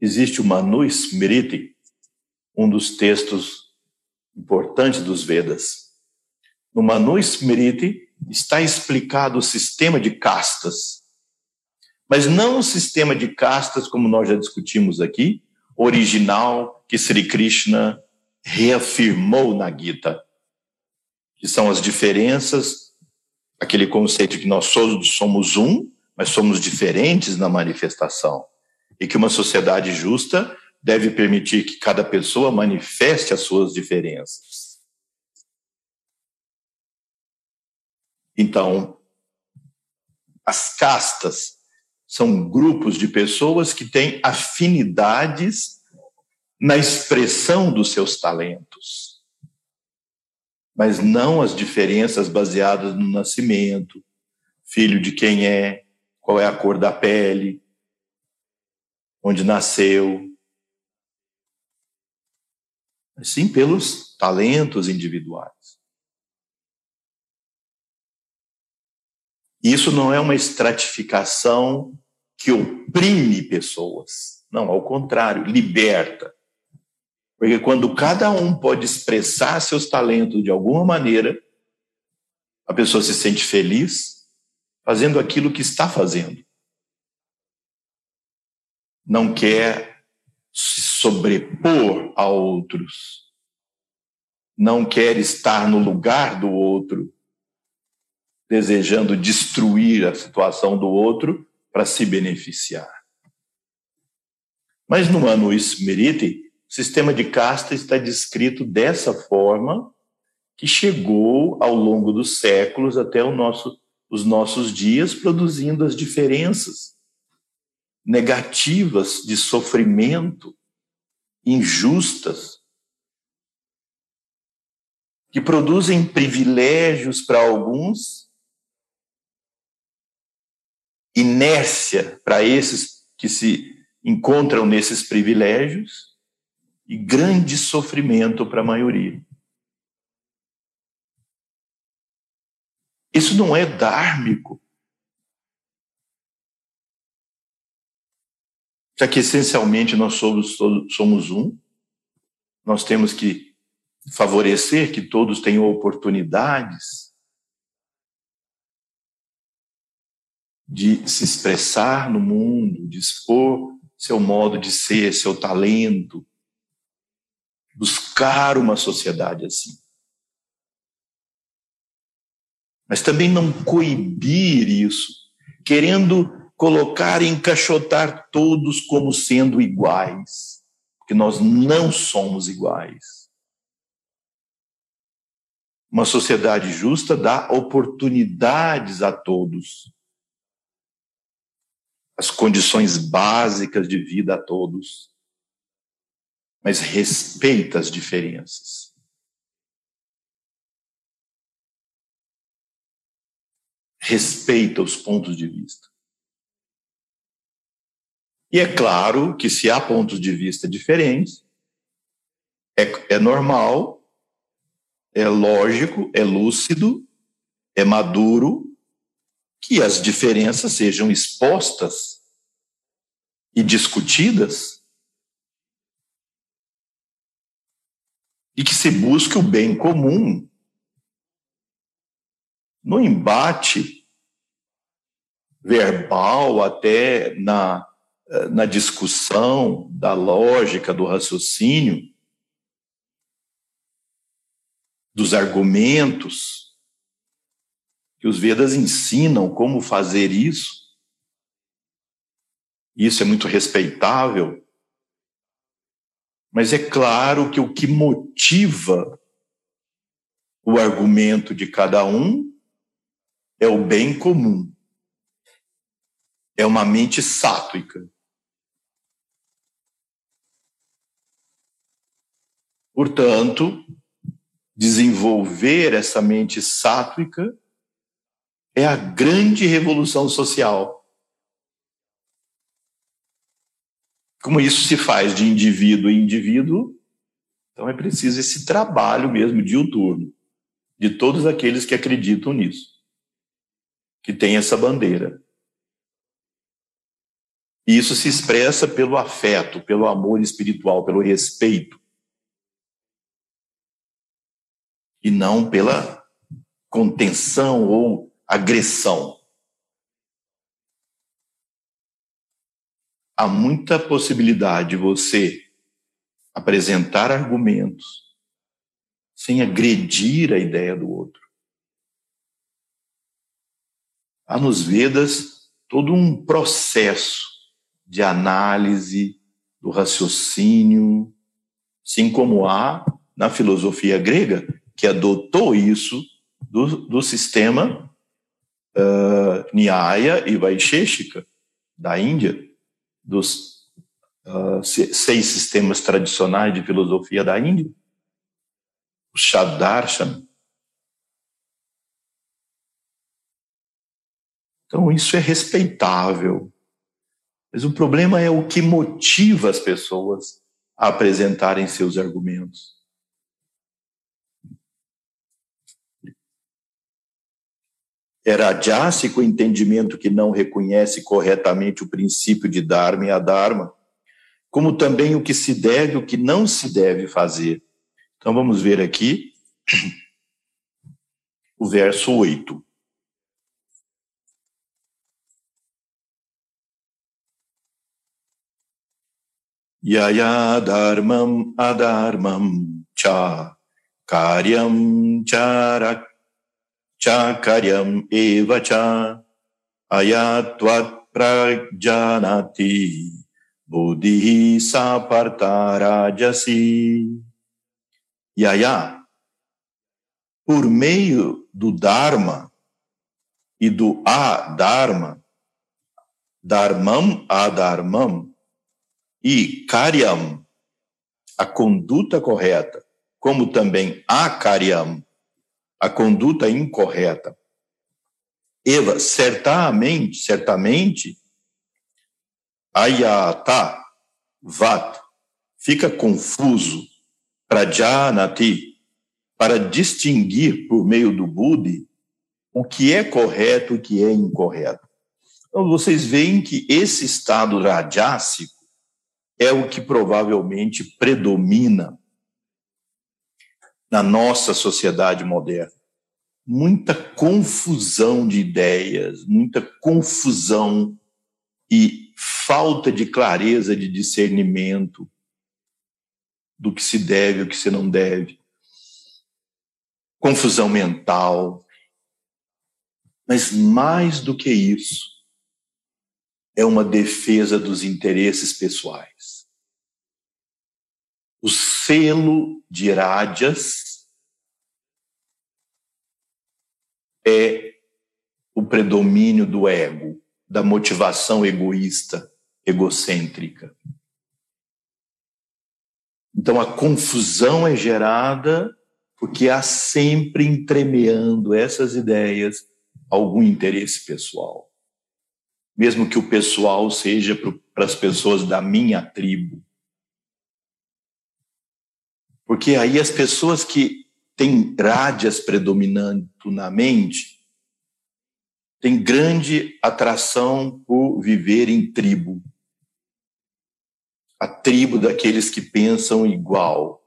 existe o Manu Smriti, um dos textos importantes dos Vedas. No Manu Smriti está explicado o sistema de castas, mas não o sistema de castas como nós já discutimos aqui, original que Sri Krishna reafirmou na Gita, que são as diferenças, aquele conceito que nós somos um, mas somos diferentes na manifestação, e que uma sociedade justa deve permitir que cada pessoa manifeste as suas diferenças. Então, as castas são grupos de pessoas que têm afinidades na expressão dos seus talentos, mas não as diferenças baseadas no nascimento, filho de quem é, qual é a cor da pele, onde nasceu, sim pelos talentos individuais. Isso não é uma estratificação que oprime pessoas. Não, ao contrário, liberta. Porque quando cada um pode expressar seus talentos de alguma maneira, a pessoa se sente feliz fazendo aquilo que está fazendo. Não quer se sobrepor a outros. Não quer estar no lugar do outro, desejando destruir a situação do outro para se beneficiar. Mas no Manu Smriti, o sistema de casta está descrito dessa forma que chegou ao longo dos séculos até nosso, os nossos dias, produzindo as diferenças negativas de sofrimento, injustas, que produzem privilégios para alguns, inércia para esses que se encontram nesses privilégios e grande sofrimento para a maioria. Isso não é dármico. Já que essencialmente nós somos, somos um, nós temos que favorecer que todos tenham oportunidades de se expressar no mundo, de expor seu modo de ser, seu talento, buscar uma sociedade assim. Mas também não coibir isso, querendo colocar e encaixotar todos como sendo iguais, porque nós não somos iguais. Uma sociedade justa dá oportunidades a todos, as condições básicas de vida a todos, mas respeita as diferenças. Respeita os pontos de vista. E é claro que se há pontos de vista diferentes, é, é normal, é lógico, é lúcido, é maduro que as diferenças sejam expostas e discutidas e que se busque o bem comum no embate verbal, até na, na discussão da lógica, do raciocínio, dos argumentos, que os Vedas ensinam como fazer isso. Isso é muito respeitável. Mas é claro que o que motiva o argumento de cada um é o bem comum. É uma mente sátrica. Portanto, desenvolver essa mente sátrica é a grande revolução social. Como isso se faz de indivíduo em indivíduo, então é preciso esse trabalho mesmo diuturno de todos aqueles que acreditam nisso, que tem essa bandeira. E isso se expressa pelo afeto, pelo amor espiritual, pelo respeito. E não pela contenção ou agressão. Há muita possibilidade de você apresentar argumentos sem agredir a ideia do outro. Há nos Vedas todo um processo de análise do raciocínio, assim como há na filosofia grega, que adotou isso do, do sistema uh, Nyaya e Vaisheshika da Índia, dos uh, seis sistemas tradicionais de filosofia da Índia, o Shadarshan. Então, isso é respeitável. Mas o problema é o que motiva as pessoas a apresentarem seus argumentos. Era rajasico o entendimento que não reconhece corretamente o princípio de Dharma e Adharma, como também o que se deve e o que não se deve fazer. Então vamos ver aqui o verso 8. Yaya dharmam adharmam cha karyam charak chakaryam evacha ayatvat prajnati buddhi sapartarajasi. Yaya, por meio do Dharma e do Adharma, Dharmam, Adharmam, e Karyam, a conduta correta, como também Akaryam, a conduta incorreta. Eva, certamente, certamente, ayata, vat, fica confuso, prajanati, para distinguir por meio do Budi o que é correto e o que é incorreto. Então, vocês veem que esse estado rajásico é o que provavelmente predomina na nossa sociedade moderna. Muita confusão de ideias, muita confusão e falta de clareza de discernimento. do que se deve, o que se não deve, confusão mental. Mas mais do que isso, é uma defesa dos interesses pessoais. O selo de Rádias é o predomínio do ego, da motivação egoísta, egocêntrica. Então a confusão é gerada porque há sempre entremeando essas ideias algum interesse pessoal. Mesmo que o pessoal seja para as pessoas da minha tribo. Porque aí as pessoas que têm rádias predominando na mente têm grande atração por viver em tribo. A tribo daqueles que pensam igual,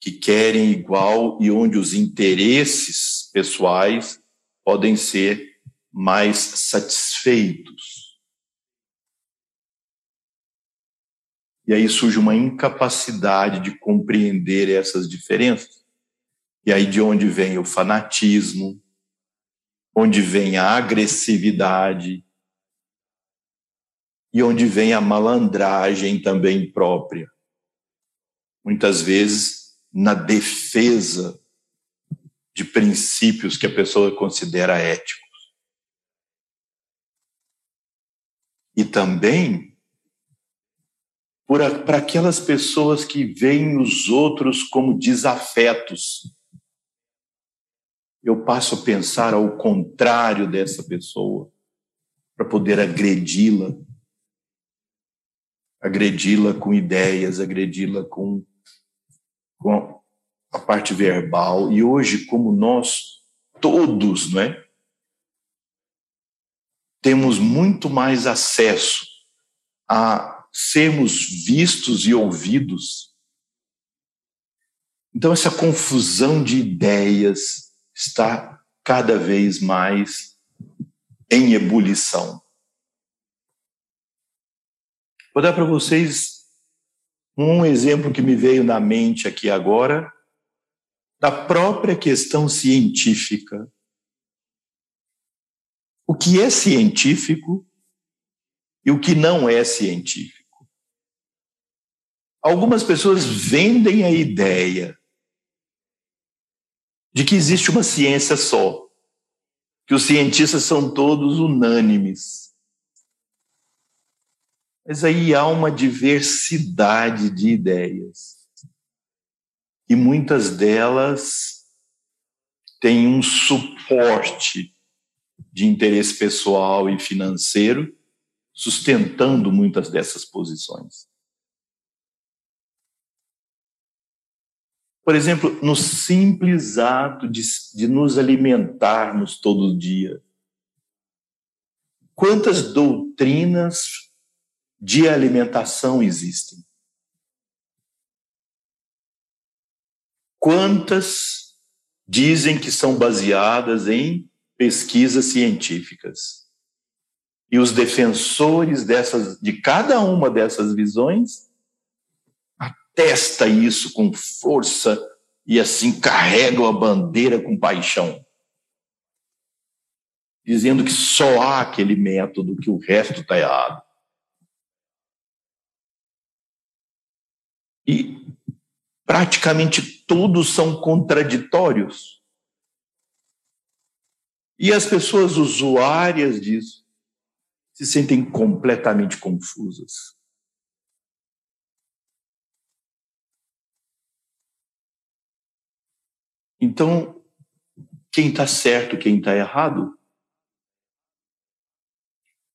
que querem igual e onde os interesses pessoais podem ser mais satisfeitos. E aí surge uma incapacidade de compreender essas diferenças. E aí de onde vem o fanatismo, onde vem a agressividade e onde vem a malandragem também própria. Muitas vezes na defesa de princípios que a pessoa considera éticos. E também para aquelas pessoas que veem os outros como desafetos. Eu passo a pensar ao contrário dessa pessoa, para poder agredi-la, agredi-la com ideias, agredi-la com, com a parte verbal, e hoje, como nós todos, não é? Temos muito mais acesso a sermos vistos e ouvidos. Então, essa confusão de ideias está cada vez mais em ebulição. Vou dar para vocês um exemplo que me veio na mente aqui agora, da própria questão científica. O que é científico e o que não é científico. Algumas pessoas vendem a ideia de que existe uma ciência só, que os cientistas são todos unânimes. Mas aí há uma diversidade de ideias e muitas delas têm um suporte de interesse pessoal e financeiro sustentando muitas dessas posições. Por exemplo, no simples ato de, de nos alimentarmos todo dia, quantas doutrinas de alimentação existem? quantas dizem que são baseadas em pesquisas científicas. E os defensores dessas, de cada uma dessas visões atesta isso com força e assim carregam a bandeira com paixão, dizendo que só há aquele método, que o resto está errado. E praticamente todos são contraditórios. E as pessoas usuárias disso se sentem completamente confusas. Então, quem está certo, quem está errado,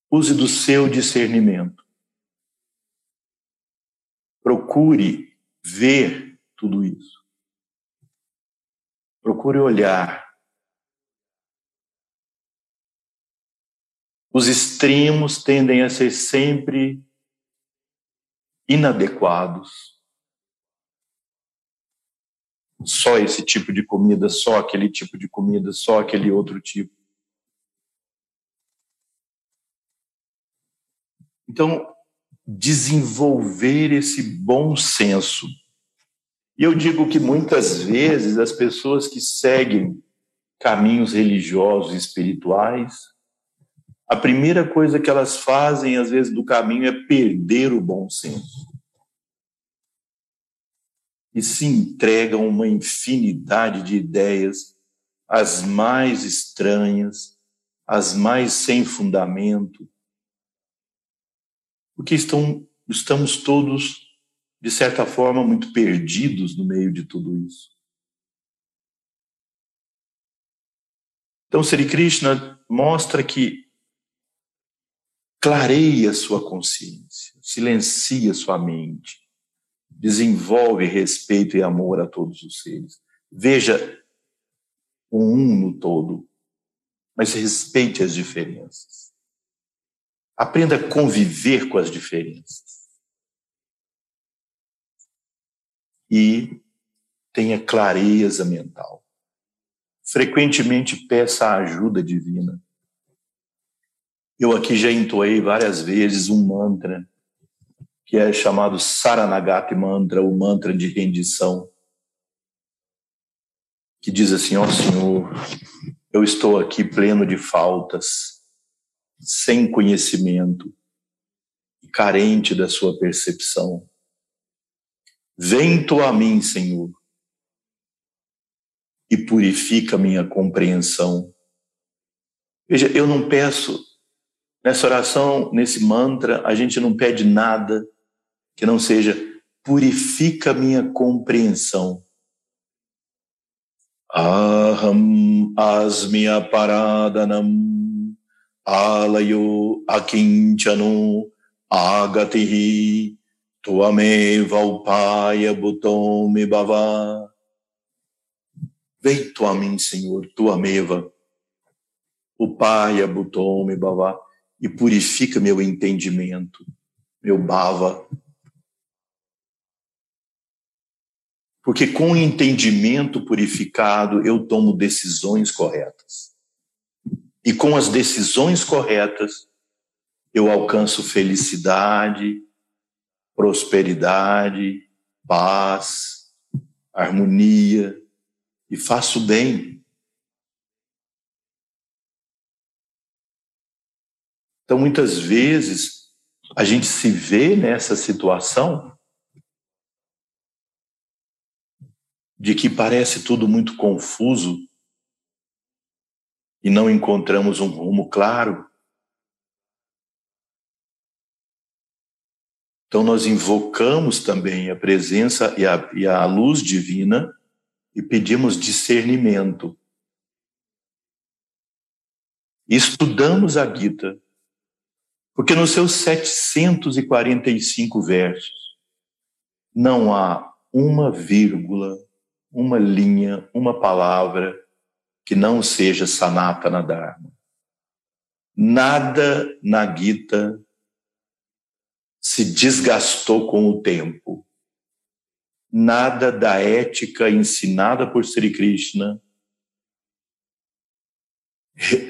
use do seu discernimento. Procure ver tudo isso. Procure olhar. Os extremos tendem a ser sempre inadequados. Só esse tipo de comida, só aquele tipo de comida, só aquele outro tipo. Então, desenvolver esse bom senso. E eu digo que muitas vezes as pessoas que seguem caminhos religiosos e espirituais, a primeira coisa que elas fazem, às vezes, do caminho é perder o bom senso. E se entregam uma infinidade de ideias, as mais estranhas, as mais sem fundamento, porque estão, estamos todos, de certa forma, muito perdidos no meio de tudo isso. Então, Sri Krishna mostra que clareia sua consciência, silencia sua mente, desenvolve respeito e amor a todos os seres. Veja o um no todo, mas respeite as diferenças. Aprenda a conviver com as diferenças. E tenha clareza mental frequentemente peça a ajuda divina. Eu aqui já entoei várias vezes um mantra que é chamado Saranagati Mantra, o mantra de rendição, que diz assim: Ó oh, Senhor, eu estou aqui pleno de faltas, sem conhecimento, carente da Sua percepção. Vem tu a mim, Senhor, e purifica minha compreensão. Veja, eu não peço, nessa oração, nesse mantra, a gente não pede nada que não seja purifica minha compreensão. Aham asmi aparadanam alayo akinchano agatihi tuameva upaya butomi bhava Vem tu a mim, Senhor, tua meva, o Pai abutou-me, Bavá, e purifica meu entendimento, meu Bava. Porque com entendimento purificado eu tomo decisões corretas. E com as decisões corretas eu alcanço felicidade, prosperidade, paz, harmonia, e faço bem. Então, muitas vezes, a gente se vê nessa situação de que parece tudo muito confuso e não encontramos um rumo claro. Então, nós invocamos também a presença e a, e a luz divina e pedimos discernimento. Estudamos a Gita, porque nos seus 745 versos não há uma vírgula, uma linha, uma palavra que não seja Sanatana Dharma. Nada na Gita se desgastou com o tempo nada da ética ensinada por Sri Krishna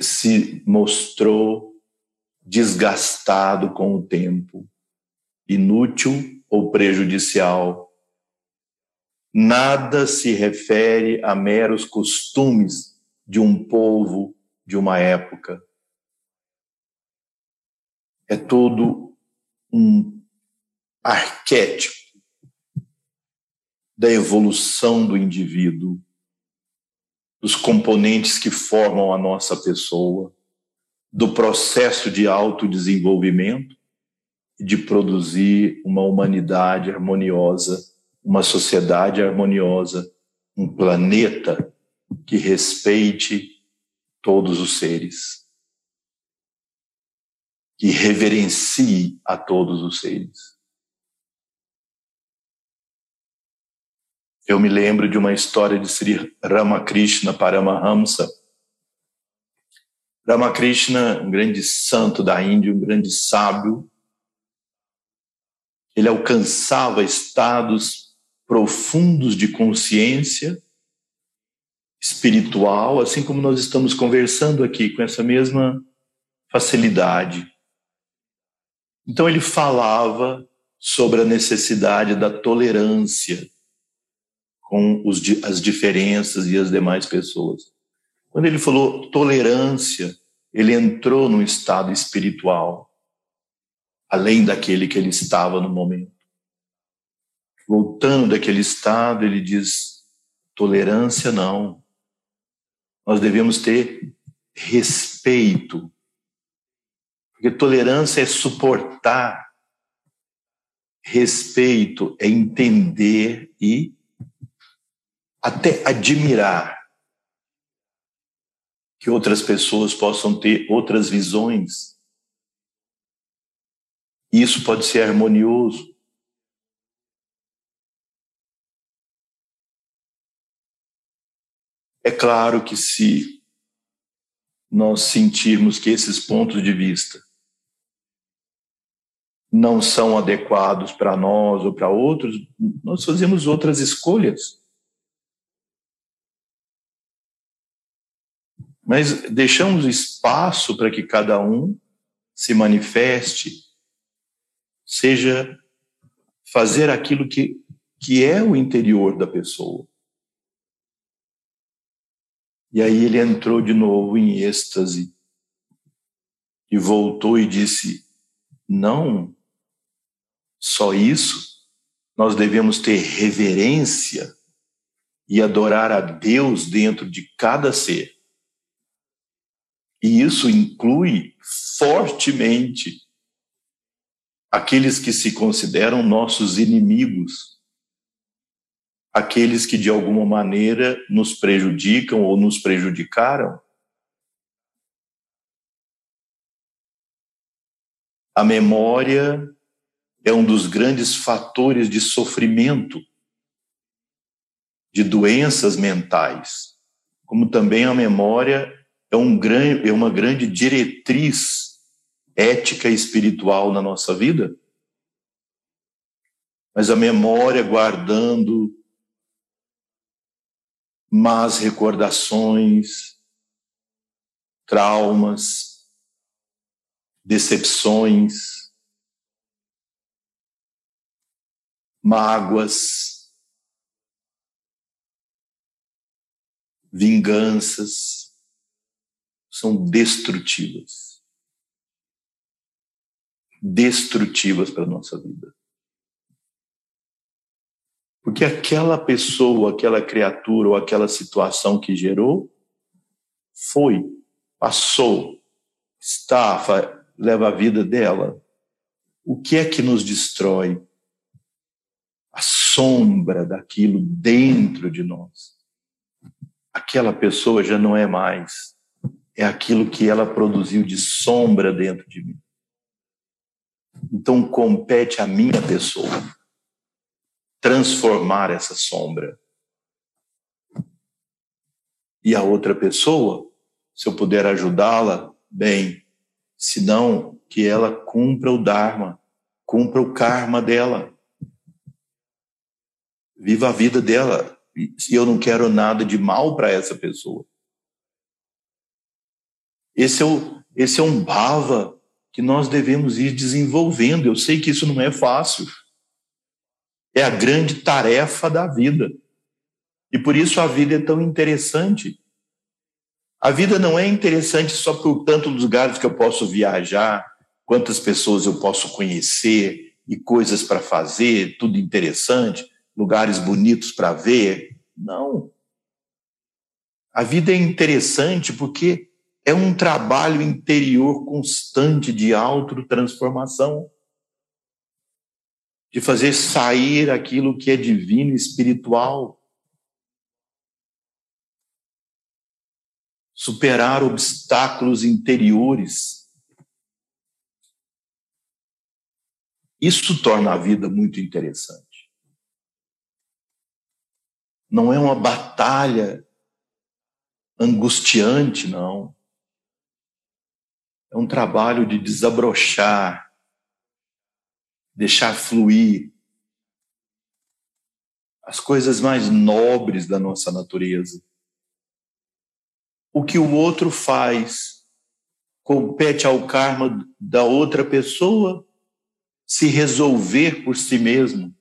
se mostrou desgastado com o tempo, inútil ou prejudicial. Nada se refere a meros costumes de um povo, de uma época. É todo um arquétipo da evolução do indivíduo, dos componentes que formam a nossa pessoa, do processo de autodesenvolvimento e de produzir uma humanidade harmoniosa, uma sociedade harmoniosa, um planeta que respeite todos os seres, que reverencie a todos os seres. Eu me lembro de uma história de Sri Ramakrishna Paramahamsa. Ramakrishna, um grande santo da Índia, um grande sábio, ele alcançava estados profundos de consciência espiritual, assim como nós estamos conversando aqui, com essa mesma facilidade. Então ele falava sobre a necessidade da tolerância com os, as diferenças e as demais pessoas. Quando ele falou tolerância, ele entrou num estado espiritual, além daquele que ele estava no momento. Voltando daquele estado, ele diz: tolerância não. Nós devemos ter respeito. Porque tolerância é suportar, respeito é entender e até admirar que outras pessoas possam ter outras visões. Isso pode ser harmonioso. É claro que se nós sentirmos que esses pontos de vista não são adequados para nós ou para outros, nós fazemos outras escolhas. mas deixamos espaço para que cada um se manifeste, seja fazer aquilo que, que é o interior da pessoa. E aí ele entrou de novo em êxtase e voltou e disse: Não, só isso, nós devemos ter reverência e adorar a Deus dentro de cada ser. E isso inclui fortemente aqueles que se consideram nossos inimigos, aqueles que de alguma maneira nos prejudicam ou nos prejudicaram. A memória é um dos grandes fatores de sofrimento, de doenças mentais, como também a memória é, um grande, é uma grande diretriz ética e espiritual na nossa vida. Mas a memória guardando más recordações, traumas, decepções, mágoas, vinganças, são destrutivas. Destrutivas para a nossa vida. Porque aquela pessoa, aquela criatura ou aquela situação que gerou foi, passou, está, leva a vida dela. O que é que nos destrói? A sombra daquilo dentro de nós. Aquela pessoa já não é mais é aquilo que ela produziu de sombra dentro de mim. Então compete a minha pessoa transformar essa sombra. E a outra pessoa, se eu puder ajudá-la, bem, se não, que ela cumpra o Dharma, cumpra o karma dela. Viva a vida dela. E eu não quero nada de mal para essa pessoa. Esse é, o, esse é um bhava que nós devemos ir desenvolvendo. Eu sei que isso não é fácil. É a grande tarefa da vida. E por isso a vida é tão interessante. A vida não é interessante só por tantos lugares que eu posso viajar, quantas pessoas eu posso conhecer e coisas para fazer, tudo interessante, lugares bonitos para ver. Não. A vida é interessante porque é um trabalho interior constante de autotransformação, de fazer sair aquilo que é divino e espiritual, superar obstáculos interiores. Isso torna a vida muito interessante. Não é uma batalha angustiante, não. É um trabalho de desabrochar, deixar fluir as coisas mais nobres da nossa natureza. O que o outro faz compete ao karma da outra pessoa se resolver por si mesmo.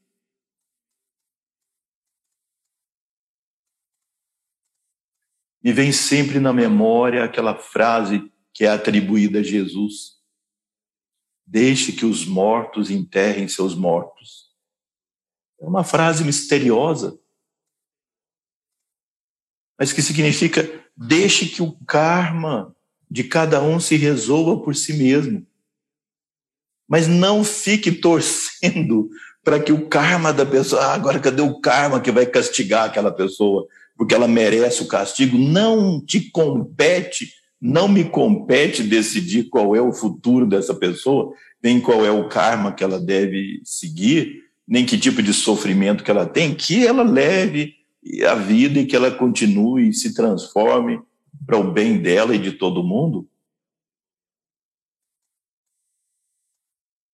Me vem sempre na memória aquela frase que é atribuída a Jesus: Deixe que os mortos enterrem seus mortos. É uma frase misteriosa, mas que significa: deixe que o karma de cada um se resolva por si mesmo. Mas não fique torcendo para que o karma da pessoa, ah, agora cadê o karma que vai castigar aquela pessoa? porque ela merece o castigo, não te compete, não me compete decidir qual é o futuro dessa pessoa, nem qual é o karma que ela deve seguir, nem que tipo de sofrimento que ela tem, que ela leve a vida e que ela continue e se transforme para o bem dela e de todo mundo.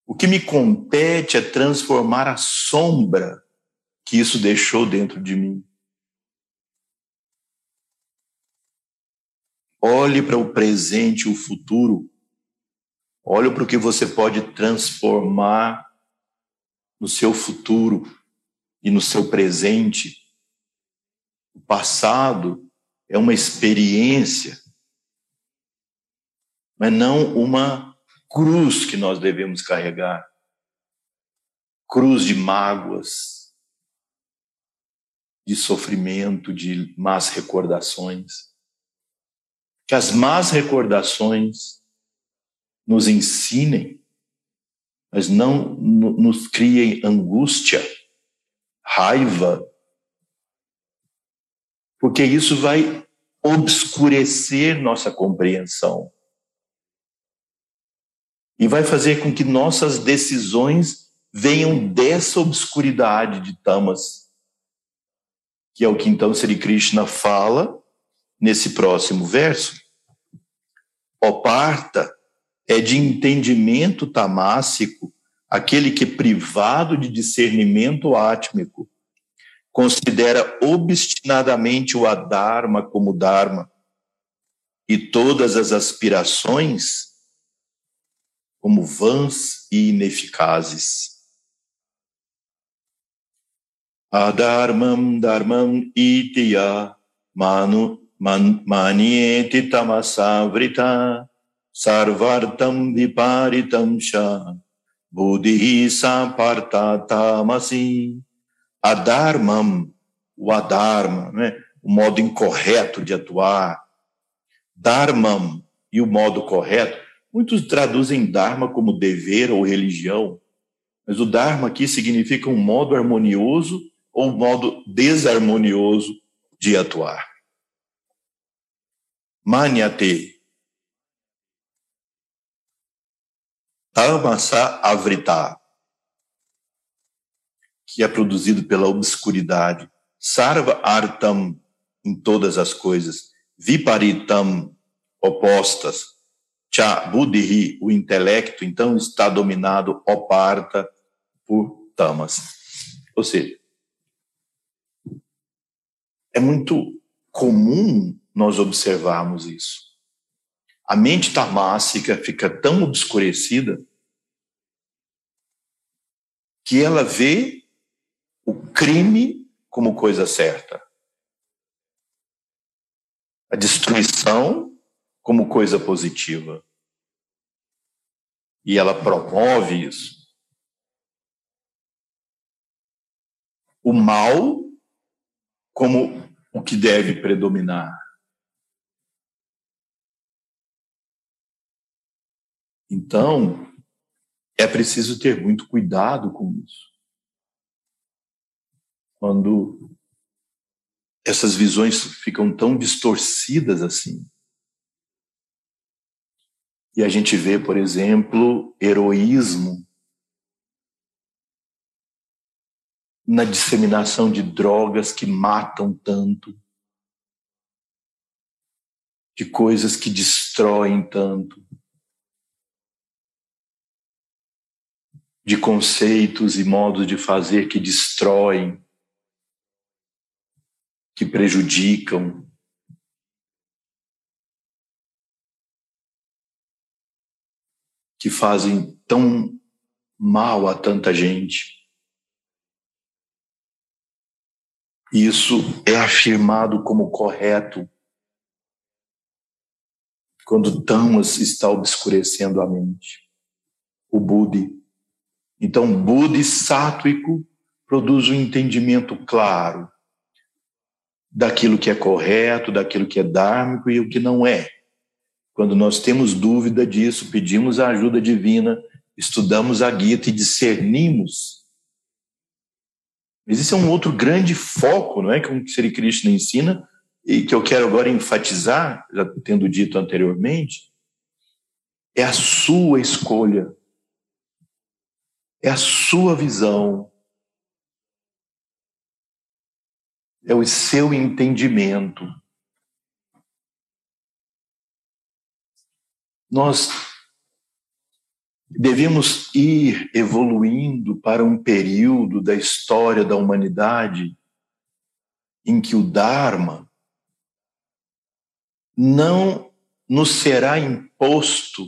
O que me compete é transformar a sombra que isso deixou dentro de mim. Olhe para o presente e o futuro. Olhe para o que você pode transformar no seu futuro e no seu presente. O passado é uma experiência, mas não uma cruz que nós devemos carregar cruz de mágoas, de sofrimento, de más recordações que as más recordações nos ensinem, mas não nos criem angústia, raiva, porque isso vai obscurecer nossa compreensão e vai fazer com que nossas decisões venham dessa obscuridade de tamas, que é o que então Sri Krishna fala nesse próximo verso, oparta é de entendimento tamássico aquele que, privado de discernimento átmico, considera obstinadamente o adharma como dharma e todas as aspirações como vãs e ineficazes. Adharmam dharmam itiya manu Manieti tamasavrita sarvartam viparitam sha buddhi tamasi adharmam, o adharma, né? o modo incorreto de atuar, dharmam e o modo correto. Muitos traduzem dharma como dever ou religião, mas o dharma aqui significa um modo harmonioso ou um modo desarmonioso de atuar. Manyate. Tamasa avrita, que é produzido pela obscuridade. Sarva artam, em todas as coisas. Viparitam, opostas. Cha buddhi, o intelecto, então está dominado, oparta, por tamas. Ou seja, é muito comum nós observarmos isso. A mente tamássica fica tão obscurecida que ela vê o crime como coisa certa, a destruição como coisa positiva. E ela promove isso. O mal como o que deve predominar. Então, é preciso ter muito cuidado com isso. Quando essas visões ficam tão distorcidas assim. E a gente vê, por exemplo, heroísmo na disseminação de drogas que matam tanto, de coisas que destroem tanto. De conceitos e modos de fazer que destroem, que prejudicam. Que fazem tão mal a tanta gente. Isso é afirmado como correto quando Tamas está obscurecendo a mente. O Budi. Então, Budi sátrico produz um entendimento claro daquilo que é correto, daquilo que é dármico e o que não é. Quando nós temos dúvida disso, pedimos a ajuda divina, estudamos a Gita e discernimos. Existe um outro grande foco, não é, que o Sri Krishna ensina, e que eu quero agora enfatizar, já tendo dito anteriormente, é a sua escolha, é a sua visão, é o seu entendimento. Nós devemos ir evoluindo para um período da história da humanidade em que o Dharma não nos será imposto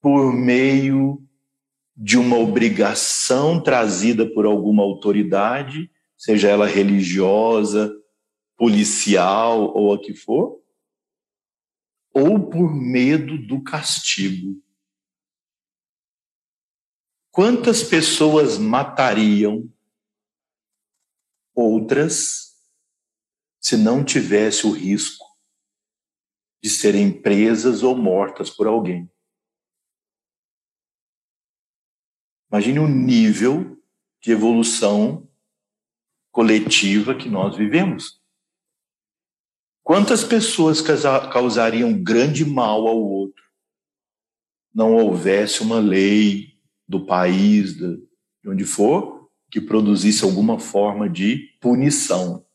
por meio de uma obrigação trazida por alguma autoridade, seja ela religiosa, policial ou a que for, ou por medo do castigo. Quantas pessoas matariam outras se não tivesse o risco de serem presas ou mortas por alguém. Imagine o nível de evolução coletiva que nós vivemos. Quantas pessoas causariam grande mal ao outro não houvesse uma lei do país, de onde for, que produzisse alguma forma de punição?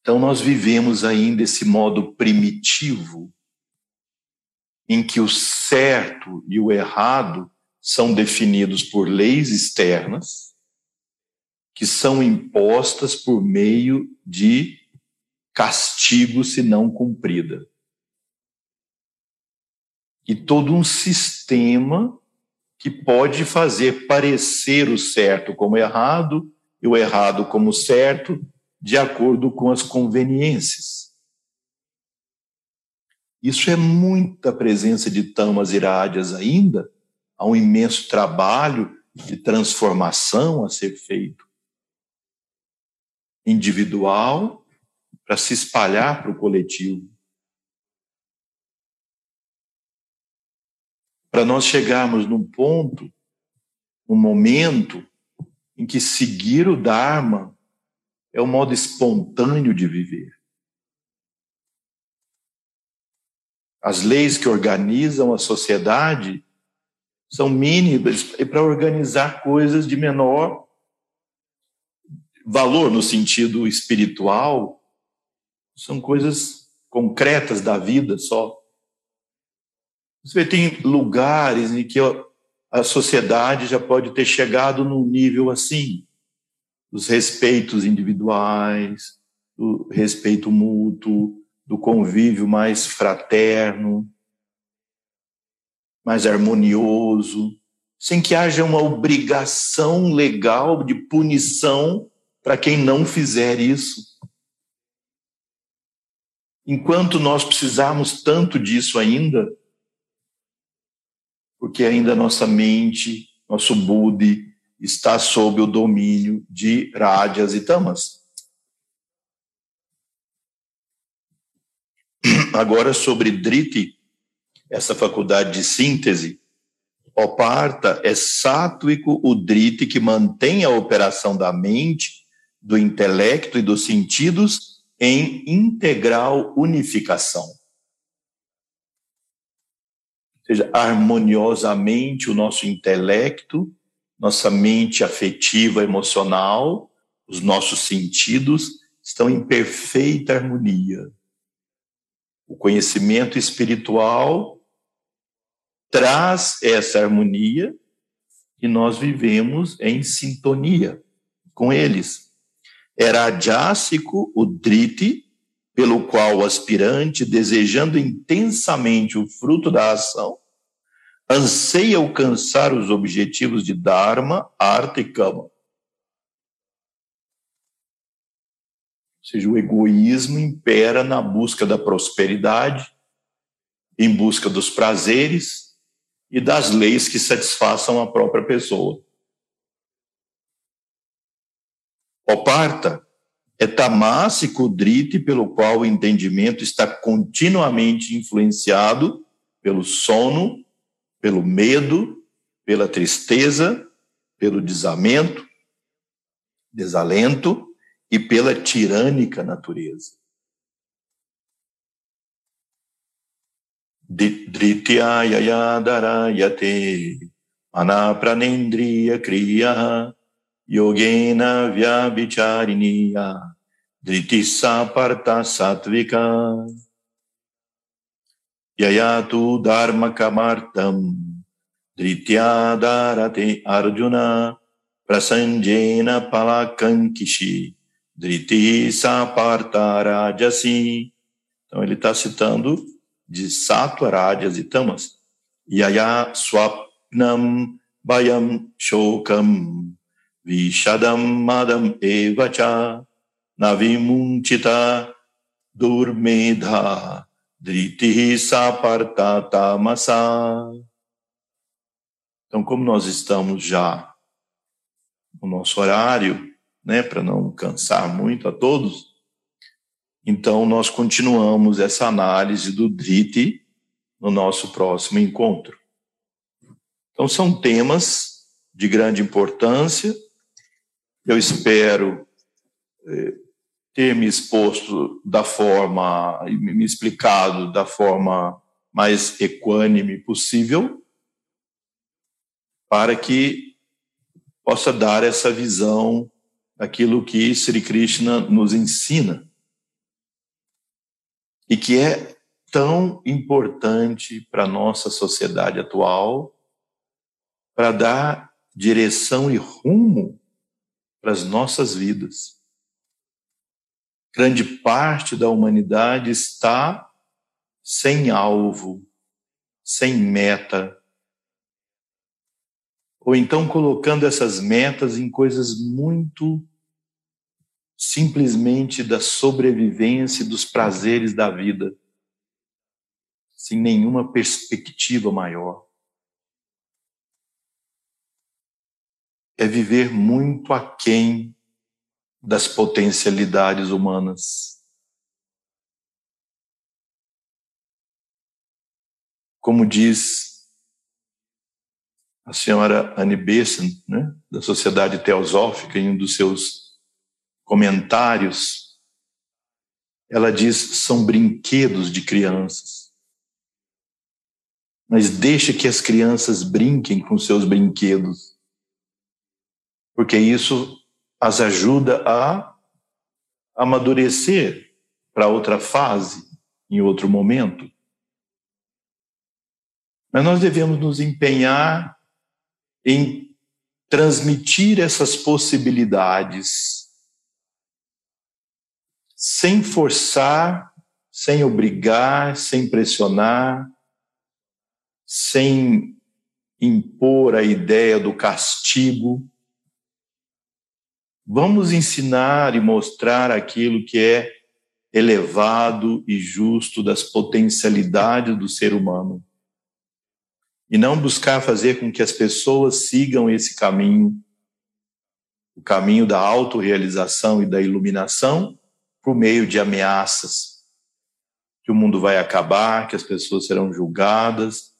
Então, nós vivemos ainda esse modo primitivo, em que o certo e o errado são definidos por leis externas, que são impostas por meio de castigo se não cumprida. E todo um sistema que pode fazer parecer o certo como errado e o errado como certo, de acordo com as conveniências. Isso é muita presença de tamas irádias ainda, há um imenso trabalho de transformação a ser feito. Individual para se espalhar para o coletivo. Para nós chegarmos num ponto, num momento em que seguir o Dharma é o modo espontâneo de viver. As leis que organizam a sociedade são mínimas para organizar coisas de menor valor no sentido espiritual, são coisas concretas da vida só. Você tem lugares em que a sociedade já pode ter chegado num nível assim dos respeitos individuais, do respeito mútuo, do convívio mais fraterno, mais harmonioso, sem que haja uma obrigação legal de punição para quem não fizer isso. Enquanto nós precisamos tanto disso ainda, porque ainda nossa mente, nosso Budi, está sob o domínio de rádias e tamas. Agora, sobre Driti, essa faculdade de síntese, Oparta é sátuico o Driti que mantém a operação da mente, do intelecto e dos sentidos em integral unificação. Ou seja, harmoniosamente o nosso intelecto nossa mente afetiva, emocional, os nossos sentidos estão em perfeita harmonia. O conhecimento espiritual traz essa harmonia e nós vivemos em sintonia com eles. Era adjássico o driti, pelo qual o aspirante, desejando intensamente o fruto da ação, anseia alcançar os objetivos de Dharma, arte e Kama. Ou seja, o egoísmo impera na busca da prosperidade, em busca dos prazeres e das leis que satisfaçam a própria pessoa. Oparta é tamas e kudrite pelo qual o entendimento está continuamente influenciado pelo sono, pelo medo, pela tristeza, pelo desamento, desalento e pela tirânica natureza. Dhrityayadaryate anapranendriya kriya yogena vyabichariniya dritisa satvika yayatu dharma kamartam drityadarate arjuna prasanjena palakankishi driti sapartarajasi então ele está citando de sattva rajas e tamas yaya swapnam bayam shokam Vishadam madam evacha navimunchita durmedha dritihi sapartata masa. Então, como nós estamos já no nosso horário, né, para não cansar muito a todos, então nós continuamos essa análise do Driti no nosso próximo encontro. Então, são temas de grande importância, eu espero eh, ter me exposto da forma, me explicado da forma mais equânime possível, para que possa dar essa visão daquilo que Sri Krishna nos ensina e que é tão importante para a nossa sociedade atual, para dar direção e rumo para as nossas vidas. Grande parte da humanidade está sem alvo, sem meta, ou então colocando essas metas em coisas muito simplesmente da sobrevivência e dos prazeres da vida, sem nenhuma perspectiva maior. é viver muito aquém das potencialidades humanas. Como diz a senhora Anne Besant, né, da Sociedade Teosófica, em um dos seus comentários, ela diz: são brinquedos de crianças. Mas deixa que as crianças brinquem com seus brinquedos porque isso as ajuda a amadurecer para outra fase, em outro momento. Mas nós devemos nos empenhar em transmitir essas possibilidades sem forçar, sem obrigar, sem pressionar, sem impor a ideia do castigo, Vamos ensinar e mostrar aquilo que é elevado e justo das potencialidades do ser humano. E não buscar fazer com que as pessoas sigam esse caminho, o caminho da autorrealização e da iluminação, por meio de ameaças. Que o mundo vai acabar, que as pessoas serão julgadas,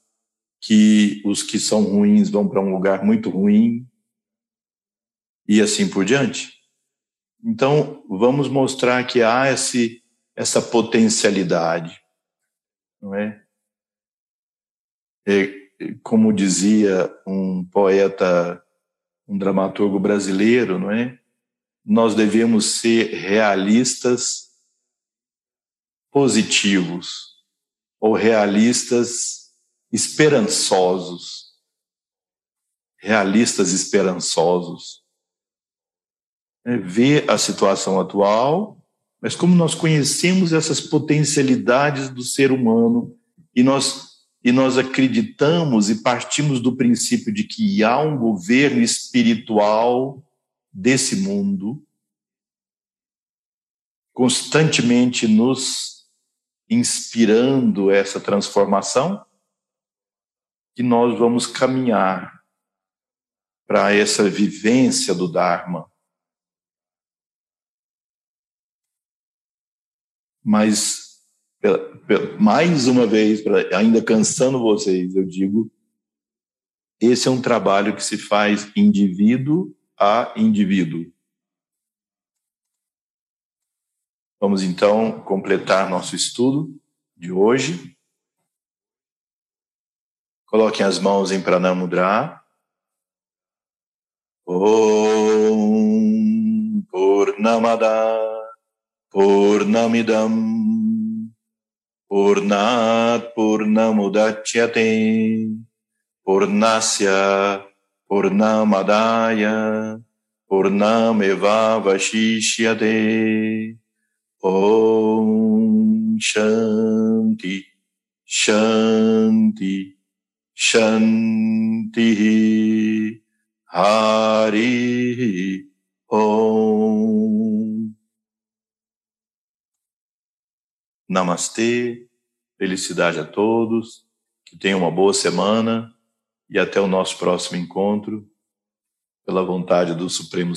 que os que são ruins vão para um lugar muito ruim, e assim por diante. Então, vamos mostrar que há esse, essa potencialidade, não é? é? Como dizia um poeta, um dramaturgo brasileiro, não é? Nós devemos ser realistas positivos ou realistas esperançosos. Realistas esperançosos né, ver a situação atual, mas como nós conhecemos essas potencialidades do ser humano e nós e nós acreditamos e partimos do princípio de que há um governo espiritual desse mundo constantemente nos inspirando essa transformação, que nós vamos caminhar para essa vivência do Dharma. Mas, mais uma vez, ainda cansando vocês, eu digo: esse é um trabalho que se faz indivíduo a indivíduo. Vamos então completar nosso estudo de hoje. Coloquem as mãos em Pranamudra. Om Purnamada Purnamidam Purnat Purnamudachyate Purnasya Purnamadaya Purnameva Vashishyate Om Shanti Shanti Shanti. Hari Om. Namastê, felicidade a todos, que tenham uma boa semana e até o nosso próximo encontro, pela vontade do Supremo